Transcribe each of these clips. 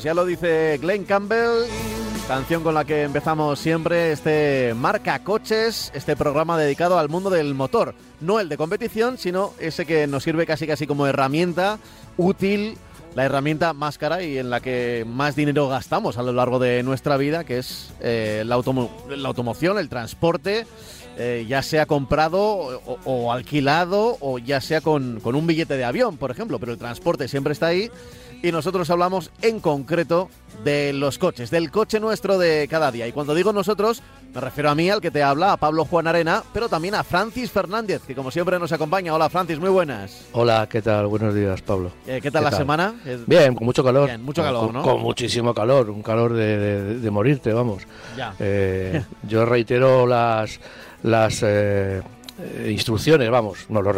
Ya lo dice Glenn Campbell, canción con la que empezamos siempre este Marca Coches, este programa dedicado al mundo del motor. No el de competición, sino ese que nos sirve casi casi como herramienta útil, la herramienta más cara y en la que más dinero gastamos a lo largo de nuestra vida, que es eh, la, automo- la automoción, el transporte. eh, ya sea comprado o, o alquilado o ya sea con, con un billete de avión, por ejemplo, pero el transporte siempre está ahí y nosotros hablamos en concreto de los coches, del coche nuestro de cada día. Y cuando digo nosotros, me refiero a mí, al que te habla, a Pablo Juan Arena, pero también a Francis Fernández, que como siempre nos acompaña. Hola Francis, muy buenas. Hola, ¿qué tal? Buenos días, Pablo. Eh, ¿Qué tal ¿Qué la tal? semana? Bien, con mucho calor. Bien, mucho Con- calor, con, ¿no? Con muchísimo calor, un calor de, de- de morirte, vamos. Ya. Eh, yo reitero las, las eh, eh, instrucciones, vamos, no, los,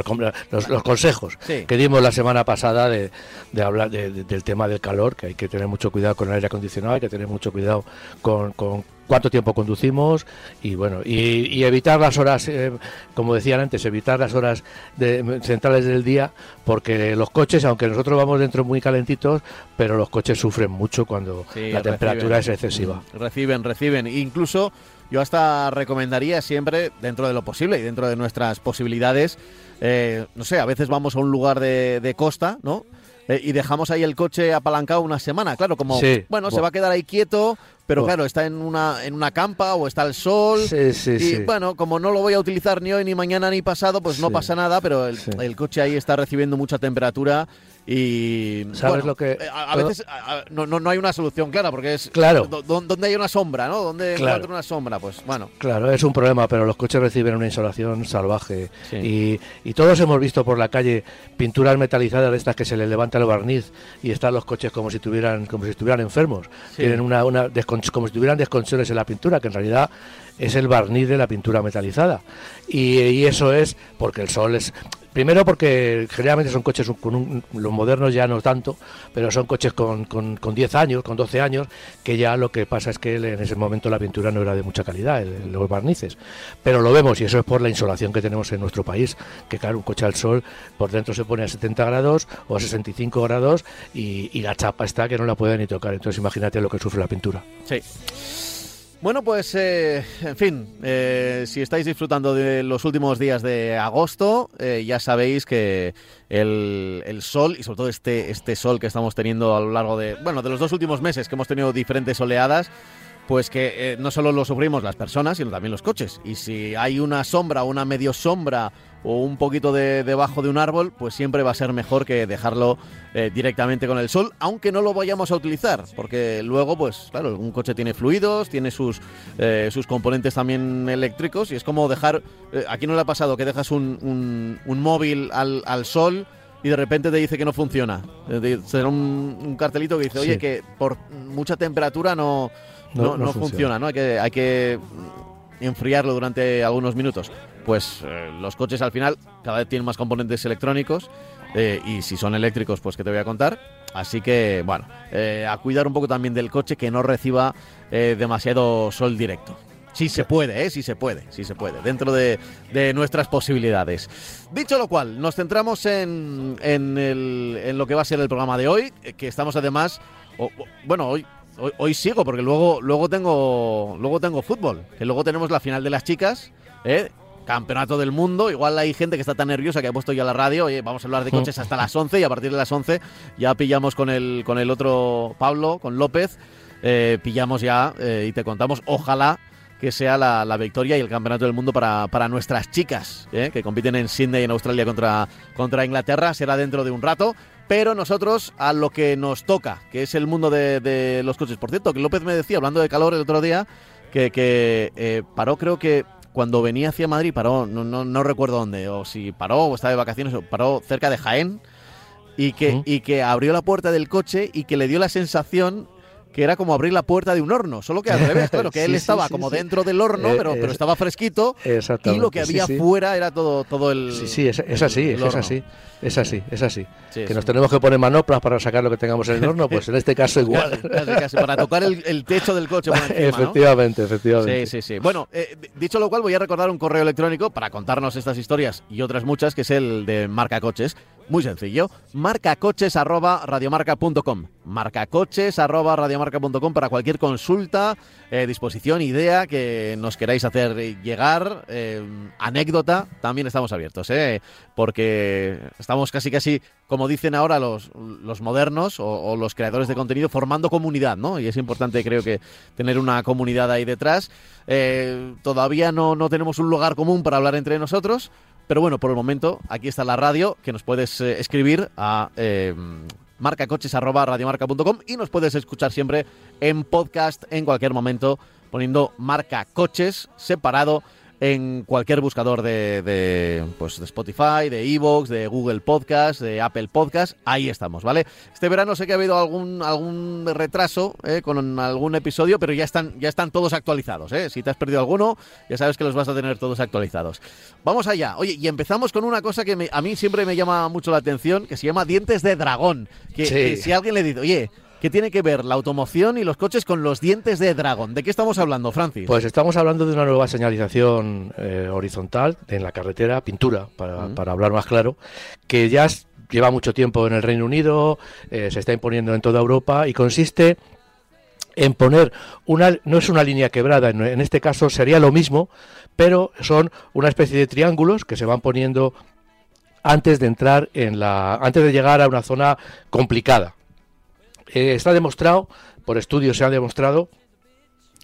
los, los consejos Sí. que dimos la semana pasada de, de hablar de- de- del tema del calor, que hay que tener mucho cuidado con el aire acondicionado, hay que tener mucho cuidado con, con cuánto tiempo conducimos y bueno y, y evitar las horas eh, como decían antes evitar las horas de- centrales del día porque los coches aunque nosotros vamos dentro muy calentitos pero los coches sufren mucho cuando Sí, la temperatura reciben. es excesiva Reciben, reciben. Incluso yo hasta recomendaría siempre, dentro de lo posible y dentro de nuestras posibilidades, eh, no sé, a veces vamos a un lugar de, de costa, ¿no? Eh, y dejamos ahí el coche apalancado una semana, claro, como, Sí, bueno, se va a quedar ahí quieto, pero claro, está en una, en una campa o está al sol. Sí, sí, y sí. bueno, como no lo voy a utilizar ni hoy, ni mañana, ni pasado, pues no pasa nada, pero el coche ahí está recibiendo mucha temperatura y... ¿Sabes bueno, lo que- eh, A, veces a- a- no, no, no hay una solución clara, porque es... Claro. do- do- ¿Dónde hay una sombra, no? ¿Dónde Claro. encuentro una sombra? Pues bueno, Claro, es un problema, pero los coches reciben una insolación salvaje. Sí. Y, y todos hemos visto por la calle pinturas metalizadas de estas que se les levanta el barniz y están los coches como si tuvieran, como si estuvieran enfermos. Sí. Tienen una, una descon- como si tuvieran desconchones en la pintura, que en realidad es el barniz de la pintura metalizada. Y, y eso es porque el sol es. Primero porque generalmente son coches con un- los modernos ya no tanto, pero son coches con, con, con 10 años, con 12 años, que ya lo que pasa es que en ese momento la pintura no era de mucha calidad, el- los barnices. Pero lo vemos y eso es por la insolación que tenemos en nuestro país, que claro, un coche al sol por dentro se pone a 70 grados o a 65 grados y, y la chapa está que no la puede ni tocar. Entonces imagínate lo que sufre la pintura. sí. Bueno, pues, eh, en fin, eh, si estáis disfrutando de los últimos días de agosto, eh, ya sabéis que el, el sol, y sobre todo este, este sol que estamos teniendo a lo largo de, bueno, de los dos últimos meses que hemos tenido diferentes oleadas, pues que eh, no solo lo sufrimos las personas, sino también los coches. Y si hay una sombra, una medio sombra o un poquito de, debajo de un árbol, pues siempre va a ser mejor que dejarlo eh, directamente con el sol, aunque no lo vayamos a utilizar, porque luego, pues claro, un coche tiene fluidos, tiene sus, eh, sus componentes también eléctricos, y es como dejar, eh, aquí no le ha pasado que dejas un, un- un móvil al, al sol y de repente te dice que no funciona. Será un, un cartelito que dice, oye, Sí. que por mucha temperatura no, no, No- funciona. funciona. ¿no? Hay que, hay que enfriarlo durante algunos minutos. Pues eh, los coches al final cada vez tienen más componentes electrónicos eh, y si son eléctricos, pues que te voy a contar. Así que, bueno, eh, a cuidar un poco también del coche que no reciba demasiado sol directo. Sí se puede, ¿eh? Sí se puede, sí se puede, dentro de, de nuestras posibilidades. Dicho lo cual, nos centramos en, en, el- en lo que va a ser el programa de hoy, que estamos además, o- bueno, hoy, hoy, sigo, porque luego, luego, tengo, luego tengo fútbol, que luego tenemos la final de las chicas, ¿eh? Campeonato del mundo, igual hay gente que está tan nerviosa que ha puesto ya la radio, oye, vamos a hablar de coches hasta las 11 y a partir de las 11 ya pillamos con el, con el otro Pablo, con López, eh, pillamos ya eh, y te contamos, ojalá que sea la, la victoria y el campeonato del mundo para, para nuestras chicas, ¿eh? que compiten en Sydney, en Australia, contra, contra Inglaterra. Será dentro de un rato. Pero nosotros a lo que nos toca, que es el mundo de, de los coches. Por cierto, que López me decía, hablando de calor el otro día, que, que eh, paró, creo que cuando venía hacia Madrid, paró, no, no, no recuerdo dónde, o si paró o estaba de vacaciones, o paró cerca de Jaén. y que, y que abrió la puerta del coche y que le dio la sensación que era como abrir la puerta de un horno, solo que al revés, claro, que él Sí, estaba sí, como sí. dentro del horno, Eh, pero, pero es- estaba fresquito y lo que había fuera era todo, todo el... Sí, sí, es, es así, el es, así, es así, es así. Sí, que nos tenemos que poner manoplas para sacar lo que tengamos en el horno, pues en este caso igual. Casi, casi, casi, para tocar el, el techo del coche por encima, ¿no? efectivamente, efectivamente. Sí, sí, sí. Bueno, eh, dicho lo cual, voy a recordar un correo electrónico para contarnos estas historias y otras muchas, que es el de Marca Coches. Muy sencillo, marcacoches@radiomarca.com. Marcacoches@radiomarca.com para cualquier consulta, eh, disposición, idea que nos queráis hacer llegar, eh, anécdota, también estamos abiertos, ¿eh? porque estamos casi casi, como dicen ahora los, los modernos o, los creadores de contenido, formando comunidad, ¿no? Y es importante, creo que, tener una comunidad ahí detrás. Eh, todavía no, no tenemos un lugar común para hablar entre nosotros, pero bueno, por el momento, aquí está la radio, que nos puedes eh, escribir a eh, marcacoches.radiomarca.com y nos puedes escuchar siempre en podcast en cualquier momento, poniendo marca coches separado en cualquier buscador de, de, pues, de Spotify, de Evox, de Google Podcast, de Apple Podcast. Ahí estamos, ¿vale? Este verano sé que ha habido algún, algún retraso eh, con algún episodio, pero ya están, ya están todos actualizados. ¿eh? Si te has perdido alguno, ya sabes que los vas a tener todos actualizados. Vamos allá. Oye, y empezamos con una cosa que me- a mí siempre me llama mucho la atención, que se llama dientes de dragón. Que, Sí. que si alguien le dice, oye, ¿qué tiene que ver la automoción y los coches con los dientes de dragón? ¿De qué estamos hablando, Francis? Pues estamos hablando de una nueva señalización eh, horizontal en la carretera, pintura, para, para hablar más claro, que ya es- lleva mucho tiempo en el Reino Unido, eh, se está imponiendo en toda Europa y consiste en poner una, no es una línea quebrada, en, en este caso sería lo mismo, pero son una especie de triángulos que se van poniendo antes de entrar en la, antes de llegar a una zona complicada. Eh, está demostrado, por estudios se ha demostrado,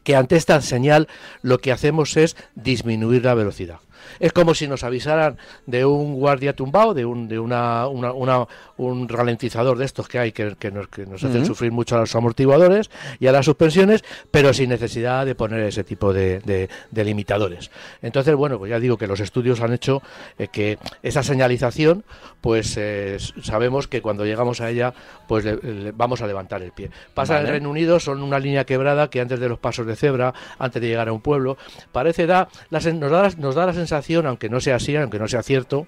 que ante esta señal lo que hacemos es disminuir la velocidad. Es como si nos avisaran de un guardia tumbado, de un, de una, una- una- un ralentizador de estos que hay que, que nos, que nos hacen sufrir mucho a los amortiguadores y a las suspensiones, pero sin necesidad de poner ese tipo de, de- de limitadores. Entonces, bueno, pues ya digo que los estudios han hecho eh, que esa señalización, pues eh, sabemos que cuando llegamos a ella, pues le- le- vamos a levantar el pie. Pasa en Vale. el Reino Unido, son una línea quebrada que antes de los pasos de cebra, antes de llegar a un pueblo, parece da, la nos, da, nos da la sensación, aunque no sea así, aunque no sea cierto,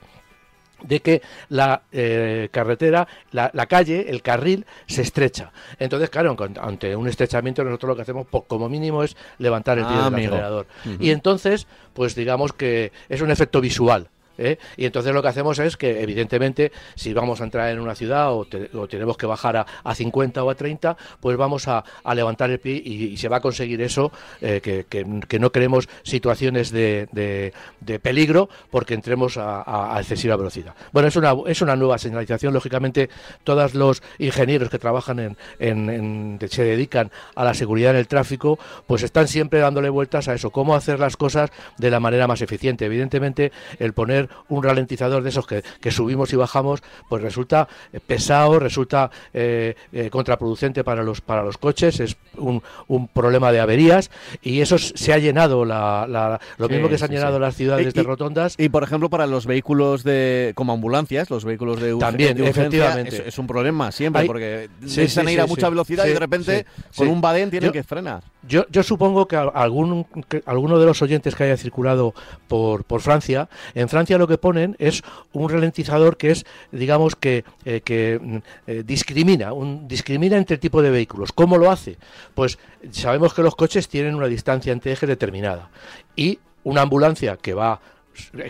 de que la eh, carretera, la, la calle, el carril se estrecha. Entonces, claro, ante un estrechamiento nosotros lo que hacemos como mínimo es levantar el pie Ah, del amigo. acelerador. Y entonces, pues digamos que es un efecto visual. ¿Eh? Y entonces lo que hacemos es que, evidentemente, si vamos a entrar en una ciudad o, te- o tenemos que bajar a, a 50 o a 30, pues vamos a, a levantar el pie y, se va a conseguir eso, eh, que, que- no queremos situaciones de, de- de peligro porque entremos a, a- excesiva velocidad. Bueno, es una, es una nueva señalización. Lógicamente, todos los ingenieros que trabajan en, en- se dedican a la seguridad en el tráfico, pues están siempre dándole vueltas a eso, cómo hacer las cosas de la manera más eficiente. Evidentemente, el poner un ralentizador de esos que, que subimos y bajamos, pues resulta eh, pesado, resulta eh, eh, contraproducente para los para los coches, es un, un problema de averías y eso se ha llenado la, la- lo Sí, mismo que se han sí, llenado sí. las ciudades Y- de rotondas. Y por ejemplo, para los vehículos de como ambulancias, los vehículos de, También, de urgencia, efectivamente. Es, es un problema siempre, Hay- porque necesitan ir a mucha velocidad y de repente con un badén tienen Yo- que frenar. Yo, yo supongo que al- algún, que alguno de los oyentes que haya circulado por, por Francia, en Francia lo que ponen es un ralentizador que es, digamos, que, eh, que mm, eh, discrimina, un, discrimina entre tipo de vehículos. ¿Cómo lo hace? Pues sabemos que los coches tienen una distancia entre ejes determinada y una ambulancia que va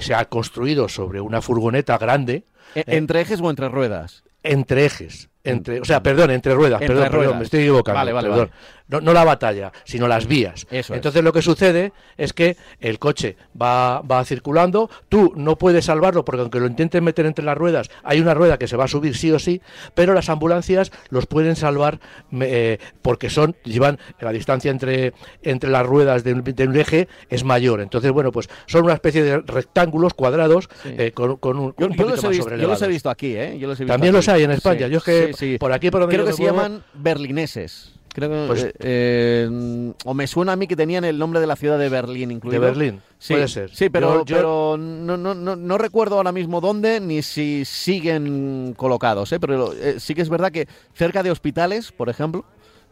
se ha construido sobre una furgoneta grande E- Eh. ¿Entre ejes o entre ruedas? entre ejes. Entre, o sea, perdón, entre ruedas, Entre perdón, perdón, me estoy equivocando. Vale, vale, perdón. No, no la batalla, sino las vías. Eso es. Entonces lo que sucede es que el coche va, va circulando, tú no puedes salvarlo porque aunque lo intentes meter entre las ruedas, hay una rueda que se va a subir sí o sí, pero las ambulancias los pueden salvar eh, porque son llevan la distancia entre, entre las ruedas de un, de un eje es mayor. Entonces, bueno, pues son una especie de rectángulos cuadrados Sí. eh, con, con un, Yo, un yo los he visto, yo los he visto aquí, ¿eh? Yo los he visto También aquí. los hay en España. Sí, Yo es que sí, por aquí por donde Creo yo que se muevo- llaman berlineses. Creo que, Pues- eh, eh, o me suena a mí que tenían el nombre de la ciudad de Berlín De incluido. Berlín, Sí, puede ser. Sí, pero, Yo- yo- pero no, no, no, no recuerdo ahora mismo dónde ni si siguen colocados, ¿eh? pero eh, sí que es verdad que cerca de hospitales, por ejemplo,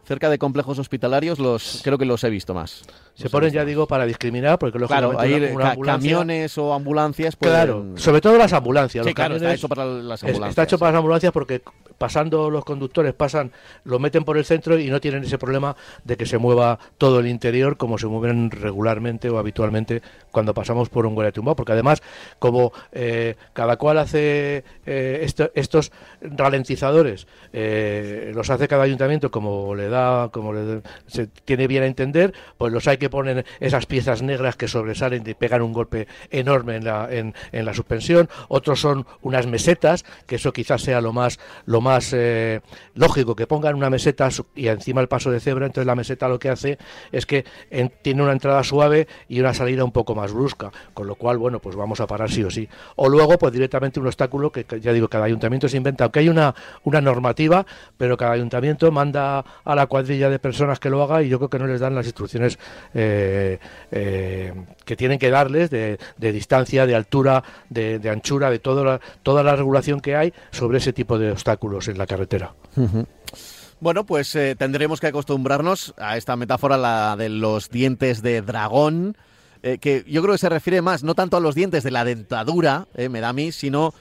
cerca de complejos hospitalarios, los creo que los he visto más. se Los ponen, ya más. digo, para discriminar, porque Claro, ca- ambulancia- camiones o ambulancias. Claro, sobre todo las ambulancias. Sí, los claro, está hecho para las ambulancias. Está hecho para las ambulancias porque pasando los conductores pasan, lo meten por el centro y no tienen ese problema de que se mueva todo el interior como se mueven regularmente o habitualmente cuando pasamos por un guardia tumbado. Porque además, como eh, cada cual hace eh, esto- estos ralentizadores, eh, los hace cada ayuntamiento como le da, como le se tiene bien a entender, pues los hay que ponen esas piezas negras que sobresalen y pegan un golpe enorme en la, en, la suspensión. Otros son unas mesetas, que eso quizás sea lo más, lo más eh, lógico, que pongan una meseta y encima el paso de cebra. Entonces la meseta lo que hace es que en- tiene una entrada suave y una salida un poco más brusca, con lo cual, bueno, pues vamos a parar sí o sí. O luego, pues directamente un obstáculo que, que ya digo, cada ayuntamiento se inventa, aunque hay una, una normativa, pero cada ayuntamiento manda a la cuadrilla de personas que lo haga y yo creo que no les dan las instrucciones eh, eh, que tienen que darles de, de distancia, de altura, de, de anchura, de toda la, toda la regulación que hay sobre ese tipo de obstáculos en la carretera. Bueno, pues eh, tendremos que acostumbrarnos a esta metáfora, la de los dientes de dragón, eh, que yo creo que se refiere más, no tanto a los dientes de la dentadura, eh, me da a mí, sino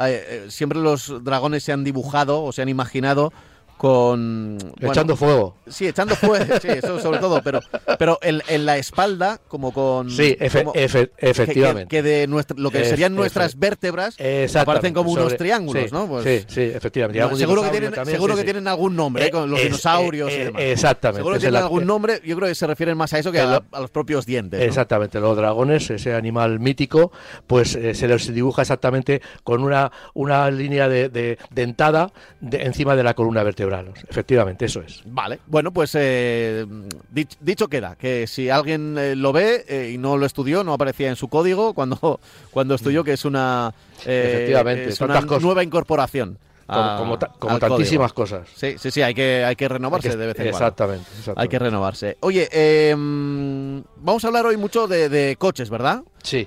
eh, eh, siempre los dragones se han dibujado o se han imaginado con... bueno, Echando fuego. Sí, echando fuego, sí, eso sobre todo, pero, pero en, en la espalda, como con... Sí, efe- como- efe- que- efectivamente. Que, que de nuestra, lo que serían efe- nuestras vértebras aparecen como unos triángulos, sí, ¿no? Pues- sí, sí, efectivamente. No, seguro que tienen, también, seguro sí, que tienen algún nombre, ¿eh? con los Eh, dinosaurios eh, y eh, demás. Exactamente. Seguro que tienen algún nombre, yo creo que se refieren más a eso que El- a, a los propios dientes. ¿no? Exactamente, los dragones, ese animal mítico, pues se les dibuja exactamente con una, una línea de, de- dentada de- encima de la columna vertebral. Efectivamente, eso es. Vale, bueno, pues eh, dich- dicho queda, que si alguien eh, lo ve eh, y no lo estudió, no aparecía en su código cuando, cuando estudió, que es una, eh, Efectivamente, es una cosas. nueva incorporación. Como, a- como, ta- como al código. tantísimas cosas. Sí, sí, sí, hay que, hay que renovarse Hay que- de vez en cuando. exactamente, exactamente. Hay que renovarse. Oye, eh, vamos a hablar hoy mucho de, de coches, ¿verdad? Sí,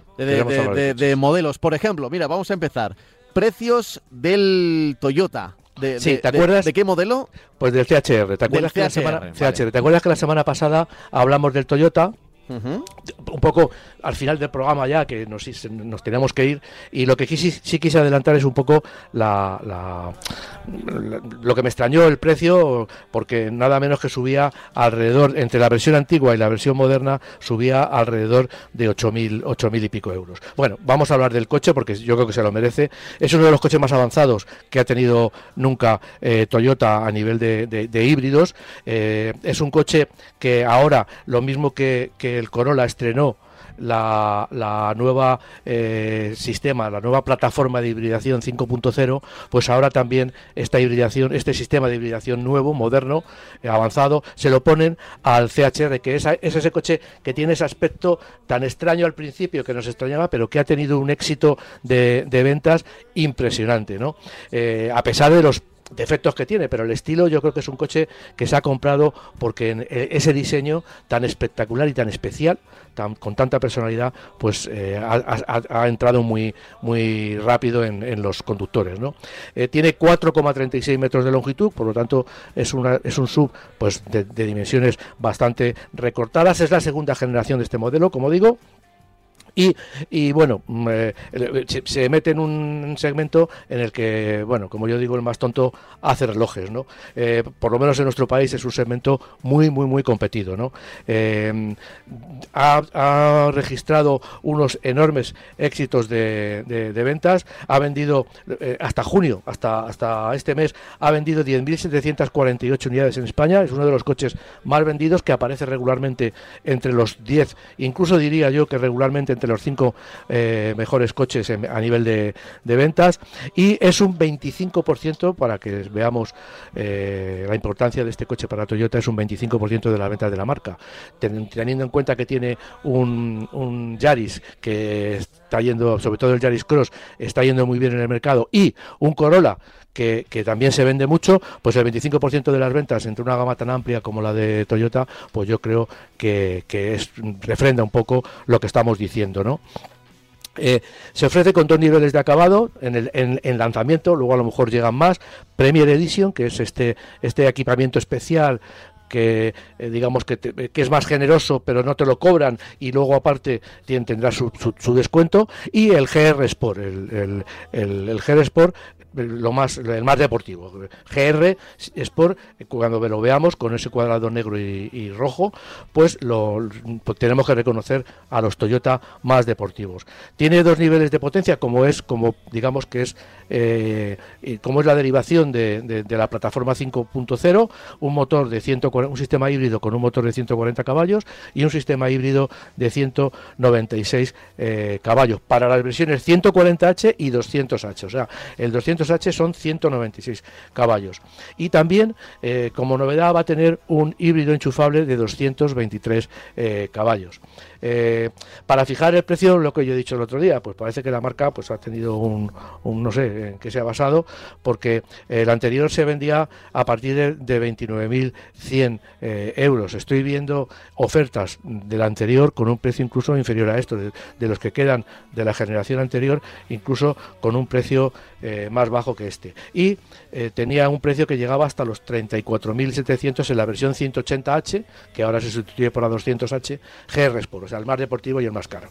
de modelos. Por ejemplo, mira, vamos a empezar. Precios del Toyota. De, Sí, de- ¿te de- acuerdas? ¿De qué modelo? Pues del CHR. ¿Te acuerdas, que la CHR, semana, vale. CHR, ¿Te acuerdas que la semana pasada hablamos del Toyota? Ujú. un poco al final del programa ya, que nos, nos tenemos que ir, y lo que quisi- sí quise adelantar es un poco la, la- lo que me extrañó el precio, porque nada menos que subía alrededor, entre la versión antigua y la versión moderna, subía alrededor de 8.000 8.000 y pico euros. Bueno, vamos a hablar del coche porque yo creo que se lo merece. Es uno de los coches más avanzados que ha tenido nunca eh, Toyota a nivel de, híbridos. Eh, es un coche que ahora, lo mismo que el Corolla estrenó la, la nueva eh, sistema, la nueva plataforma de hibridación 5.0, pues ahora también esta hibridación, este sistema de hibridación nuevo, moderno, eh, avanzado, se lo ponen al CHR, que es, es ese coche que tiene ese aspecto tan extraño al principio que nos extrañaba, pero que ha tenido un éxito de, de ventas impresionante, ¿no? Eh, a pesar de los defectos que tiene, pero el estilo yo creo que es un coche que se ha comprado porque en eh, ese diseño tan espectacular y tan especial, tan, con tanta personalidad, pues eh, ha, entrado muy, muy rápido en, en los conductores. ¿no? Eh, tiene 4,36 metros de longitud, por lo tanto es, una, es un sub pues, de, de dimensiones bastante recortadas. Es la segunda generación de este modelo, como digo. Y, y bueno, mm, eh, eh, se, se mete en un segmento en el que, bueno, como yo digo, el más tonto hace relojes, ¿no? Eh, por lo menos en nuestro país es un segmento muy, muy, muy competido, ¿no? Ha, registrado unos enormes éxitos de, de- de ventas, ha vendido hasta junio, hasta, hasta este mes, ha vendido 10.748 unidades en España, es uno de los coches más vendidos que aparece regularmente entre los 10, incluso diría yo que regularmente los 5 mejores coches a nivel de, ventas, y es un 25%, para que veamos eh, la importancia de este coche para Toyota, es un 25% de las ventas de la marca, Ten- teniendo en cuenta que tiene un, un Yaris que está yendo, sobre todo el Yaris Cross, está yendo muy bien en el mercado, y un Corolla que, también se vende mucho, pues el 25% de las ventas entre una gama tan amplia como la de Toyota, pues yo creo que, es, refrenda un poco lo que estamos diciendo, ¿no? Eh, se ofrece con dos niveles de acabado en, el, en, lanzamiento, luego a lo mejor llegan más. Premier Edition, que es este, este equipamiento especial que eh, digamos que, que, es más generoso pero no te lo cobran y luego aparte tendrá su, su, descuento y el GR Sport el, el, el GR Sport lo más el más deportivo. GR Sport cuando lo veamos con ese cuadrado negro y, rojo pues lo pues tenemos que reconocer a los Toyota más deportivos. Tiene dos niveles de potencia como es como digamos que es eh, como es la derivación de, de, la plataforma 5.0 un motor de 140, un sistema híbrido con un motor de 140 caballos y un sistema híbrido de 196 eh, caballos para las versiones 140H y 200H o sea el 200 h son 196 caballos. Y también, eh, como novedad, va a tener un híbrido enchufable de 223 eh, caballos. Eh, para fijar el precio, lo que yo he dicho el otro día, pues parece que la marca pues ha tenido un, no sé en qué se ha basado, porque el anterior se vendía a partir de, de 29.100 euros. Estoy viendo ofertas del anterior con un precio incluso inferior a esto, de, los que quedan de la generación anterior, incluso con un precio más bajo que este. Y eh, tenía un precio que llegaba hasta los 34.700 en la versión 180H, que ahora se sustituye por la 200H, GR Sport, sea, el más deportivo y el más caro.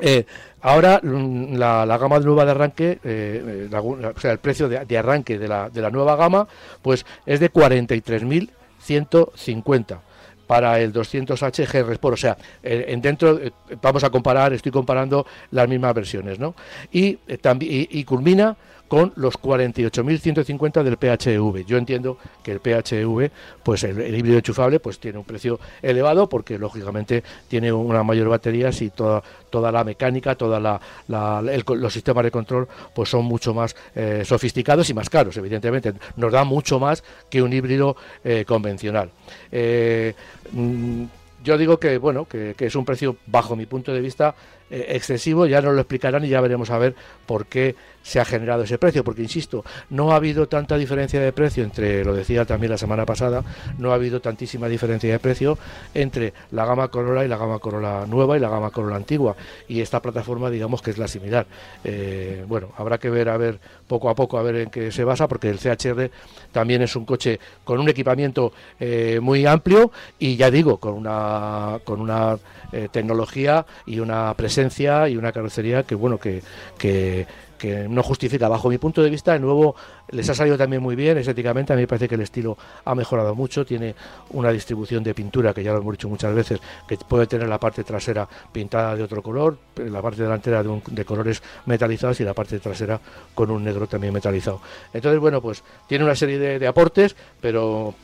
Eh, ahora mm, la, gama nueva de arranque, eh, o sea, el precio de, arranque de la, de la, nueva gama, pues es de 43.150 para el 200H GR Sport. O sea, en dentro vamos a comparar, estoy comparando las mismas versiones, ¿no? Y, también y culmina con los 48.150 del PHV. Yo entiendo que el PHV, pues el, híbrido enchufable, pues tiene un precio elevado porque lógicamente tiene una mayor batería y toda, toda la mecánica, todos los sistemas de control, pues son mucho más eh, sofisticados y más caros, evidentemente. Nos da mucho más que un híbrido eh, convencional. Eh, mm, yo digo que bueno que, es un precio bajo mi punto de vista excesivo ya nos lo explicarán y ya veremos a ver por qué se ha generado ese precio, porque insisto, no ha habido tanta diferencia de precio entre, lo decía también la semana pasada, no ha habido tantísima diferencia de precio entre la gama Corolla y la gama Corolla nueva y la gama Corolla antigua, y esta plataforma digamos que es la similar. Eh, bueno, habrá que ver a ver poco a poco a ver en qué se basa, porque el CHR también es un coche con un equipamiento eh, muy amplio y ya digo, con una con una eh, tecnología y una presencia y una carrocería que bueno que, que que no justifica. Bajo mi punto de vista, de nuevo les ha salido también muy bien estéticamente. A mí me parece que el estilo ha mejorado mucho. Tiene una distribución de pintura, que ya lo hemos dicho muchas veces, que puede tener la parte trasera pintada de otro color, la parte delantera de, colores metalizados y la parte trasera con un negro también metalizado. Entonces, bueno, pues tiene una serie de, de aportes, pero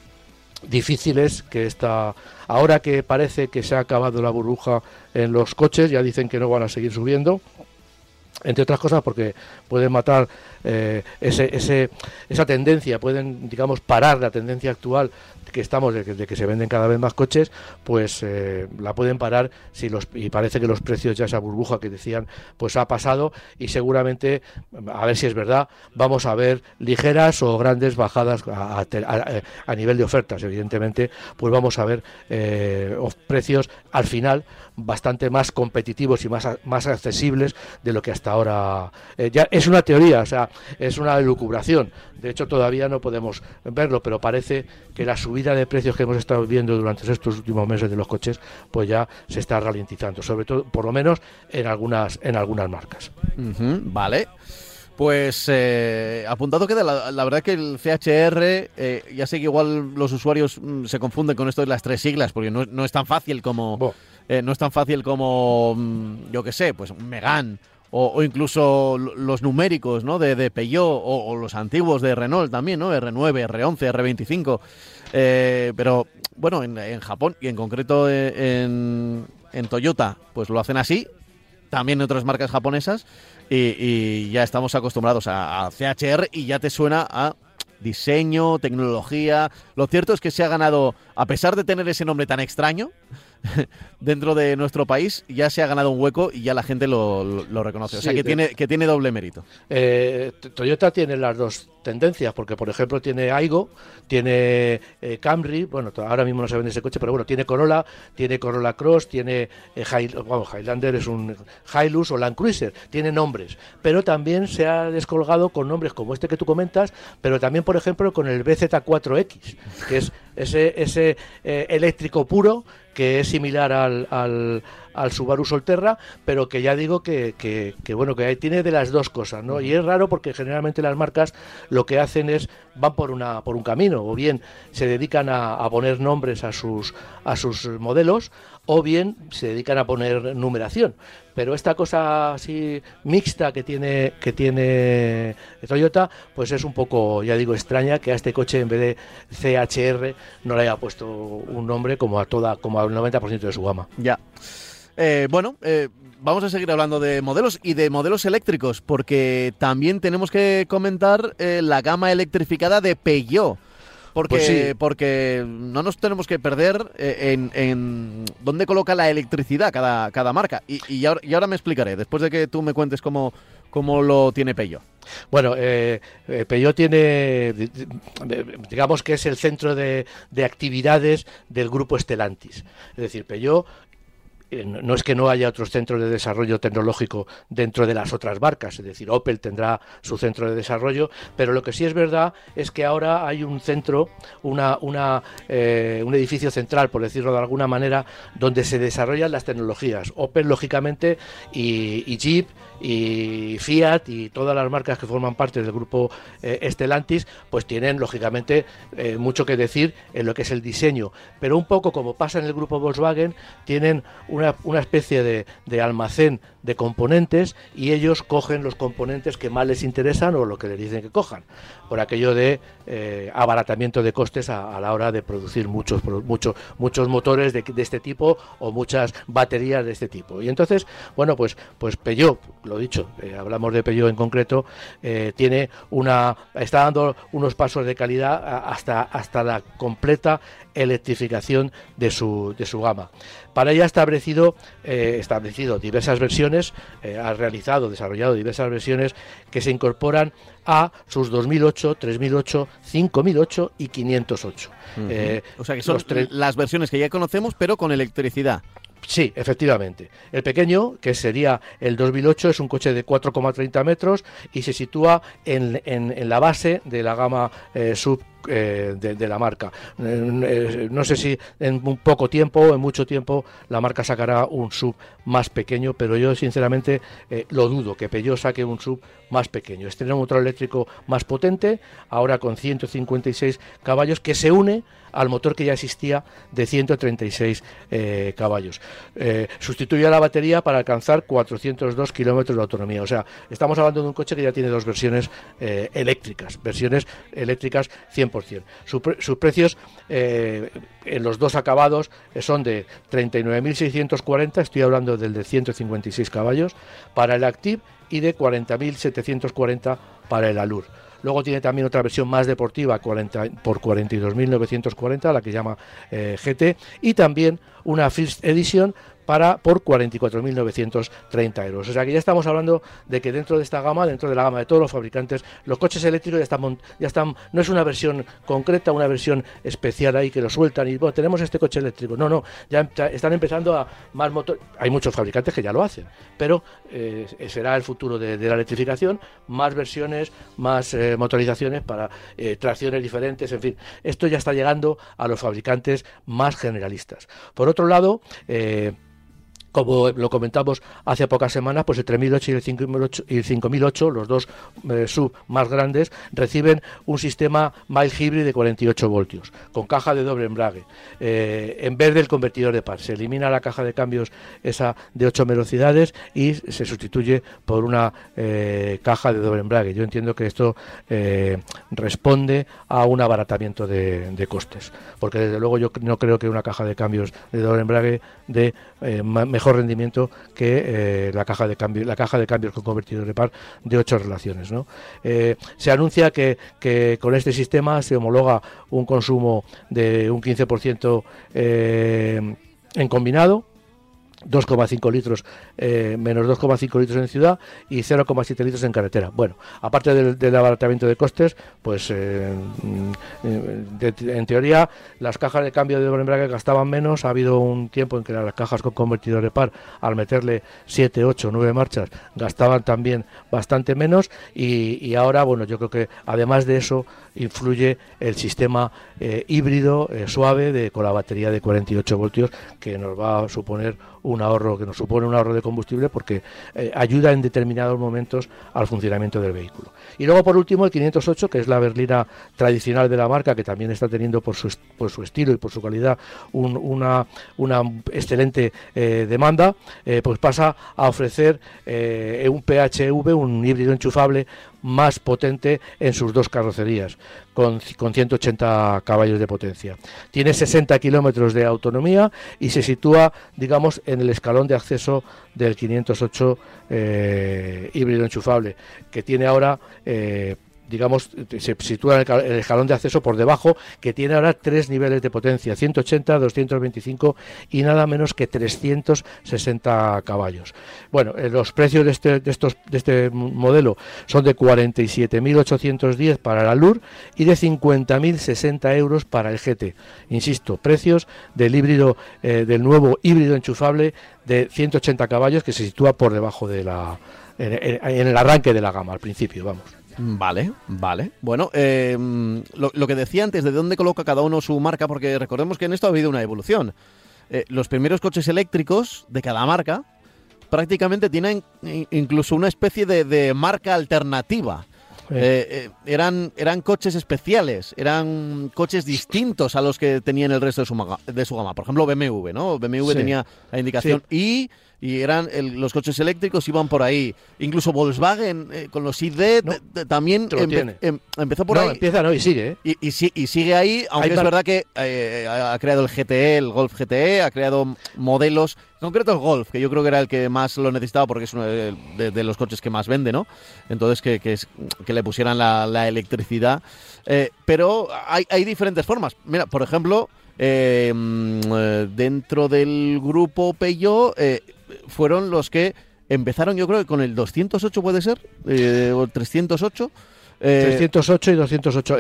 difíciles que está ahora que parece que se ha acabado la burbuja en los coches ya dicen que no van a seguir subiendo entre otras cosas porque pueden matar eh, ese, ese, esa tendencia, pueden, digamos, parar la tendencia actual que estamos de que, se venden cada vez más coches, pues eh, la pueden parar si los y parece que los precios ya esa burbuja que decían, pues ha pasado y seguramente a ver si es verdad, vamos a ver ligeras o grandes bajadas a, nivel de ofertas, evidentemente, pues vamos a ver eh, precios al final bastante más competitivos y más, más accesibles de lo que hasta ahora ya es una teoría, o sea, es una elucubración. De hecho, todavía no podemos verlo, pero parece que la subida de precios que hemos estado viendo durante estos últimos meses de los coches, pues ya se está ralentizando, sobre todo, por lo menos en algunas en algunas marcas. vale. Pues eh, apuntado queda, la, la, verdad que el CHR, eh, ya sé que igual los usuarios mm, se confunden con esto de las tres siglas, porque no, no es tan fácil como... Eh, no es tan fácil como, mm, yo qué sé, pues un Megan o, incluso los numéricos ¿no? de, de Peugeot o, los antiguos de Renault también, ¿no? R9, R11, R25. pero bueno, en, Japón y en concreto eh, en, en, Toyota, pues lo hacen así, también en otras marcas japonesas y, ya estamos acostumbrados a, a, CHR y ya te suena a diseño, tecnología. Lo cierto es que se ha ganado, a pesar de tener ese nombre tan extraño, dentro de nuestro país ya se ha ganado un hueco y ya la gente lo, lo- lo reconoce. O sea Sí, que de- tiene, que tiene doble mérito. Eh, Toyota tiene las dos tendencias, porque por ejemplo tiene Aigo, tiene eh, Camry, bueno, ahora mismo no se vende ese coche, pero bueno, tiene Corolla, tiene Corolla Cross, tiene eh, High- bueno, Highlander es un Hilux o Land Cruiser, tiene nombres, pero también se ha descolgado con nombres como este que tú comentas, pero también por ejemplo con el BZ4X, que es ese, ese eh, eléctrico puro que es similar al, al, al Subaru Solterra, pero que ya digo que, que- que, bueno que ahí tiene de las dos cosas, ¿no? Y es raro porque generalmente las marcas lo que hacen es van por una por un camino, o bien se dedican a, a poner nombres a sus a sus modelos, o bien se dedican a poner numeración. Pero esta cosa así mixta que tiene que tiene Toyota, pues es un poco, ya digo, extraña que a este coche en vez de CHR no le haya puesto un nombre como a toda como al 90% de su gama. Ya. Eh, bueno, eh, vamos a seguir hablando de modelos y de modelos eléctricos, porque también tenemos que comentar eh, la gama electrificada de Peugeot. Porque, Pues sí. porque no nos tenemos que perder eh, en, en dónde coloca la electricidad cada, cada marca. Y, y, ahora, y ahora me explicaré, después de que tú me cuentes cómo, cómo lo tiene Peugeot. Bueno, eh, eh, tiene, di- digamos que es el centro de, de actividades del grupo Stellantis. Es decir, eh, no no es que no haya otros centros de desarrollo tecnológico dentro de las otras marcas, es decir, Opel tendrá su centro de desarrollo, pero lo que sí es verdad es que ahora hay un centro, una, una, eh, un edificio central, por decirlo de alguna manera, donde se desarrollan las tecnologías. Opel, lógicamente, y Jeep, y Fiat, y todas las marcas que forman parte del grupo eh, Stellantis, pues tienen, lógicamente, eh, mucho que decir en lo que es el diseño. Pero un poco como pasa en el grupo Volkswagen, tienen una, una especie de, de almacén de componentes y ellos cogen los componentes que más les interesan o lo que les dicen que cojan, por aquello de eh, abaratamiento de costes a, la hora de producir muchos, muchos, muchos motores de, este tipo o muchas baterías de este tipo. Y entonces, bueno, pues, pues Peugeot, lo dicho, eh, hablamos de Peugeot en concreto, eh, tiene una, está dando unos pasos de calidad hasta, hasta la completa electrificación de su, de su gama. Para ella ha establecido, establecido diversas versiones, ha realizado, desarrollado diversas versiones que se incorporan a sus 2008, 3008, 5008 y 508. Eh, O sea que son los las versiones que ya conocemos, pero con electricidad. Sí, efectivamente. El pequeño, que sería el 2008, es un coche de 4,30 metros y se sitúa en, en- en la base de la gama eh, sub eh, de, la marca. Eh, eh, no sé si en un poco tiempo o en mucho tiempo la marca sacará un sub más pequeño, pero yo sinceramente lo dudo que Peugeot saque un sub más pequeño. Este es un motor eléctrico más potente, ahora con 156 caballos, que se une al motor que ya existía de 136 eh, caballos. Sustituye a la batería para alcanzar 402 kilómetros de autonomía. O sea, estamos hablando de un coche que ya tiene dos versiones eléctricas, versiones eléctricas 100%. Sus precios eh, en los dos acabados eh, son de 39.640, estoy hablando del de 156 caballos, para el Active y de 40.740 para el Allure. Luego tiene también otra versión más deportiva 40 por 42.940, la que llama eh, GT, y también una First Edition para por 44.930 euros. O sea que ya estamos hablando de que dentro de esta gama, dentro de la gama de todos los fabricantes, los coches eléctricos ya están, ya están no es una versión concreta, una versión especial ahí que lo sueltan y bueno, tenemos este coche eléctrico. No, no, ya están empezando a más motor. Hay muchos fabricantes que ya lo hacen, pero eh, será el futuro de, la electrificación, más versiones, más eh, motorizaciones para eh, tracciones diferentes, en fin, esto ya está llegando a los fabricantes más generalistas. Por otro lado, como lo comentamos hace pocas semanas, pues el 3008 y el 5008, y el 5008 los dos eh, sub más grandes, reciben un sistema mild hybrid de 48 voltios, con caja de doble embrague. Eh, en vez del convertidor de par, se elimina la caja de cambios esa de 8 velocidades y se sustituye por una eh, caja de doble embrague. Yo entiendo que esto responde a un abaratamiento de, de costes, porque desde luego yo no creo que una caja de cambios de doble embrague eh, ma- mejor rendimiento que eh, la caja de cambio la caja de cambios con convertidor de par de ocho relaciones ¿no? Eh, se anuncia que, que con este sistema se homologa un consumo de un 15% eh, en combinado 2,5 litros, eh, menos 2,5 litros en ciudad y 0,7 litros en carretera. Bueno, aparte del, abaratamiento de costes, pues eh, mm, en teoría las cajas de cambio de embrague gastaban menos. Ha habido un tiempo en que las cajas con convertidor de par, al meterle 7, 8, 9 marchas, gastaban también bastante menos. Y ahora, bueno, yo creo que además de eso, influye el sistema eh, híbrido suave de, con la batería de 48 voltios que nos va a suponer un ahorro, que nos supone un ahorro de combustible porque eh, ayuda en determinados momentos al funcionamiento del vehículo. Y luego, por último, el 508, que es la berlina tradicional de la marca, que también está teniendo por su, por su estilo y por su calidad una, una excelente eh, demanda, eh, pues pasa a ofrecer un PHV, un híbrido enchufable más potente en sus dos carrocerías, con, con 180 caballos de potencia. Tiene 60 kilómetros de autonomía y se sitúa, digamos, en el escalón de acceso del 508 eh, híbrido enchufable, que tiene ahora eh, digamos, se sitúa en el, escalón de acceso por debajo, que tiene ahora tres niveles de potencia, 180, 225 y nada menos que 360 caballos. Bueno, eh, los precios de este, de, estos, de este modelo son de 47.810 para la LUR y de 50.060 euros para el GT. Insisto, precios del híbrido, eh, del nuevo híbrido enchufable de 180 caballos que se sitúa por debajo de la, en el arranque de la gama, al principio, vamos. Vale, vale. Bueno, em, lo, que decía antes, de dónde coloca cada uno su marca, porque recordemos que en esto ha habido una evolución. Eh, los primeros coches eléctricos de cada marca prácticamente tienen incluso una especie de, marca alternativa. Eh, eh, eran, eran coches especiales, eran coches distintos a los que tenían el resto de su, de su gama. Por ejemplo, BMW, ¿no? BMW tenía la indicación y y eran los coches eléctricos iban por ahí. Incluso Volkswagen eh, con los ID también em, empezó por ahí. Empieza, no, y sigue. ¿eh? Y, y, sigue ahí, aunque es verdad que eh, ha creado el GTE, el Golf GTE, ha creado modelos, en concreto el Golf, que yo creo que era el que más lo necesitaba porque es uno de, los coches que más vende, ¿no? Entonces que, que, es, que le pusieran la, electricidad. pero hay, hay diferentes formas. Mira, por ejemplo... dentro del grupo Peugeot fueron los que empezaron, yo creo que con el 208 puede ser, eh, o 308. 308 eh, y 208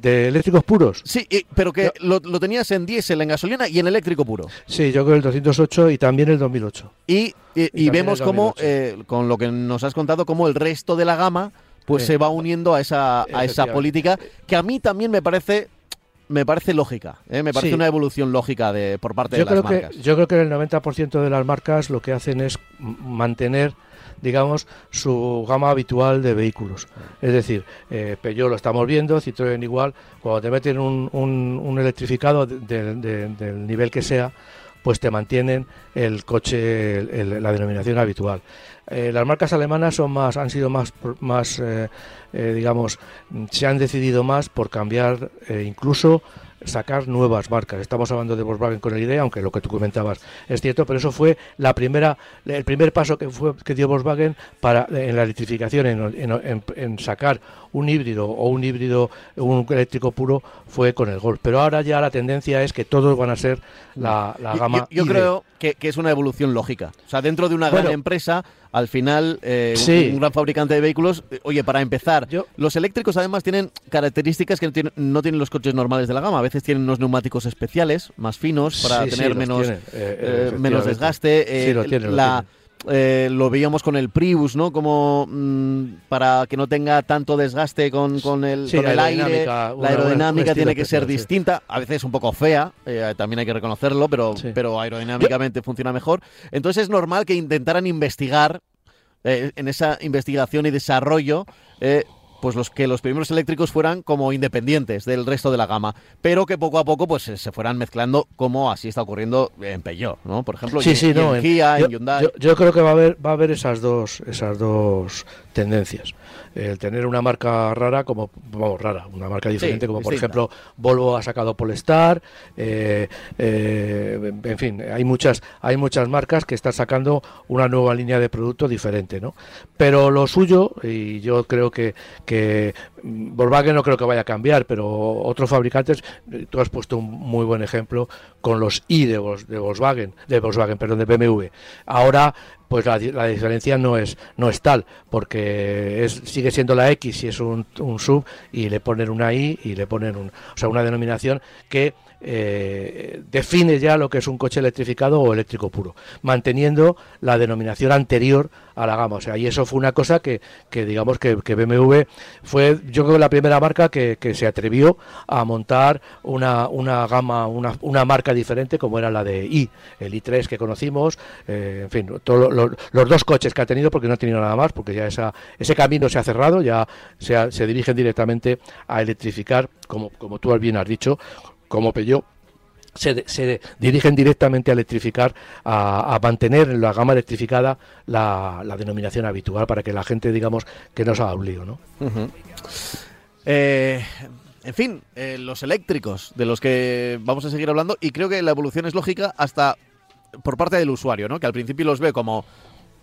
de eléctricos puros. Sí, pero que lo, tenías en diésel, en gasolina y en eléctrico puro. Sí, yo creo el 208 y también el 2008. Y, y, vemos cómo, eh, con lo que nos has contado, cómo el resto de la gama pues se va uniendo a esa, a esa política que a mí también me parece me parece lógica, ¿eh? me parece una evolución lógica de, por parte de las marcas. yo creo que el 90% de las marcas lo que hacen es mantener digamos, su gama habitual de vehículos. Es decir, eh, Peugeot lo estamos viendo, Citroën igual, cuando te meten un, un, electrificado del nivel que sea, pues te mantienen el coche, la denominación habitual. Eh, las marcas alemanas son más, han sido más, más eh, eh, digamos, se han decidido más por cambiar incluso sacar nuevas marcas. Estamos hablando de Volkswagen con el idea, aunque lo que tú comentabas es cierto, pero eso fue la primera, el primer paso que fue que dio Volkswagen para en la electrificación, en, sacar un híbrido o un híbrido, un eléctrico puro, fue con el Golf. Pero ahora ya la tendencia es que todos van a ser la, gama. Yo, creo que, es una evolución lógica. O sea, dentro de una gran empresa al final eh, un, gran fabricante de vehículos, eh, oye, para empezar, los eléctricos además tienen características que no tienen, los coches normales de la gama. A veces tienen unos neumáticos especiales, más finos, para tener menos, eh, menos desgaste. la, lo veíamos con el Prius, ¿no? Como mm, para que no tenga tanto desgaste con, con el, con el aire. la aerodinámica tiene que ser distinta. A veces un poco fea, también hay que reconocerlo, pero, pero aerodinámicamente funciona mejor. Entonces es normal que intentaran investigar eh, en esa investigación y desarrollo, eh, pues los que los primeros eléctricos fueran como independientes del resto de la gama, pero que poco a poco pues se fueran mezclando como así está ocurriendo en Peugeot, ¿no? Por ejemplo, sí, sí, en, Kia, en Hyundai. Yo, creo que va a haber va a haber esas dos esas dos tendencias el tener una marca rara como, vamos, rara, una marca diferente, como por ejemplo Volvo ha sacado Polestar, eh, eh, en fin, hay muchas, hay muchas marcas que están sacando una nueva línea de producto diferente, ¿no? Pero lo suyo, y yo creo que, que mm, Volkswagen no creo que vaya a cambiar, pero otros fabricantes, eh, tú has puesto un muy buen ejemplo con los i de, Volkswagen, de Volkswagen, perdón, de BMW. Ahora pues la, diferencia no es no es tal porque es, sigue siendo la X si es un, un sub y le ponen una I y le ponen un, o sea una denominación que eh, define ya lo que es un coche electrificado o eléctrico puro, manteniendo la denominación anterior a la gama. O sea, y eso fue una cosa que, que digamos que, BMW fue, yo creo, la primera marca que, se atrevió a montar una, una gama, una, una, marca diferente como era la de i, el i3 que conocimos, eh, en fin, todos los dos coches que ha tenido, porque no ha tenido nada más, porque ya esa, ese camino se ha cerrado, ya se, se dirigen directamente a electrificar, como, como tú bien has dicho, como Peugeot, se, dirigen directamente a electrificar, a, mantener en la gama electrificada la, denominación habitual para que la gente, digamos, que no se haga un lío, ¿no? Eh, en fin, eh, los eléctricos, de los que vamos a seguir hablando, y creo que la evolución es lógica hasta por parte del usuario, ¿no? Que al principio los ve como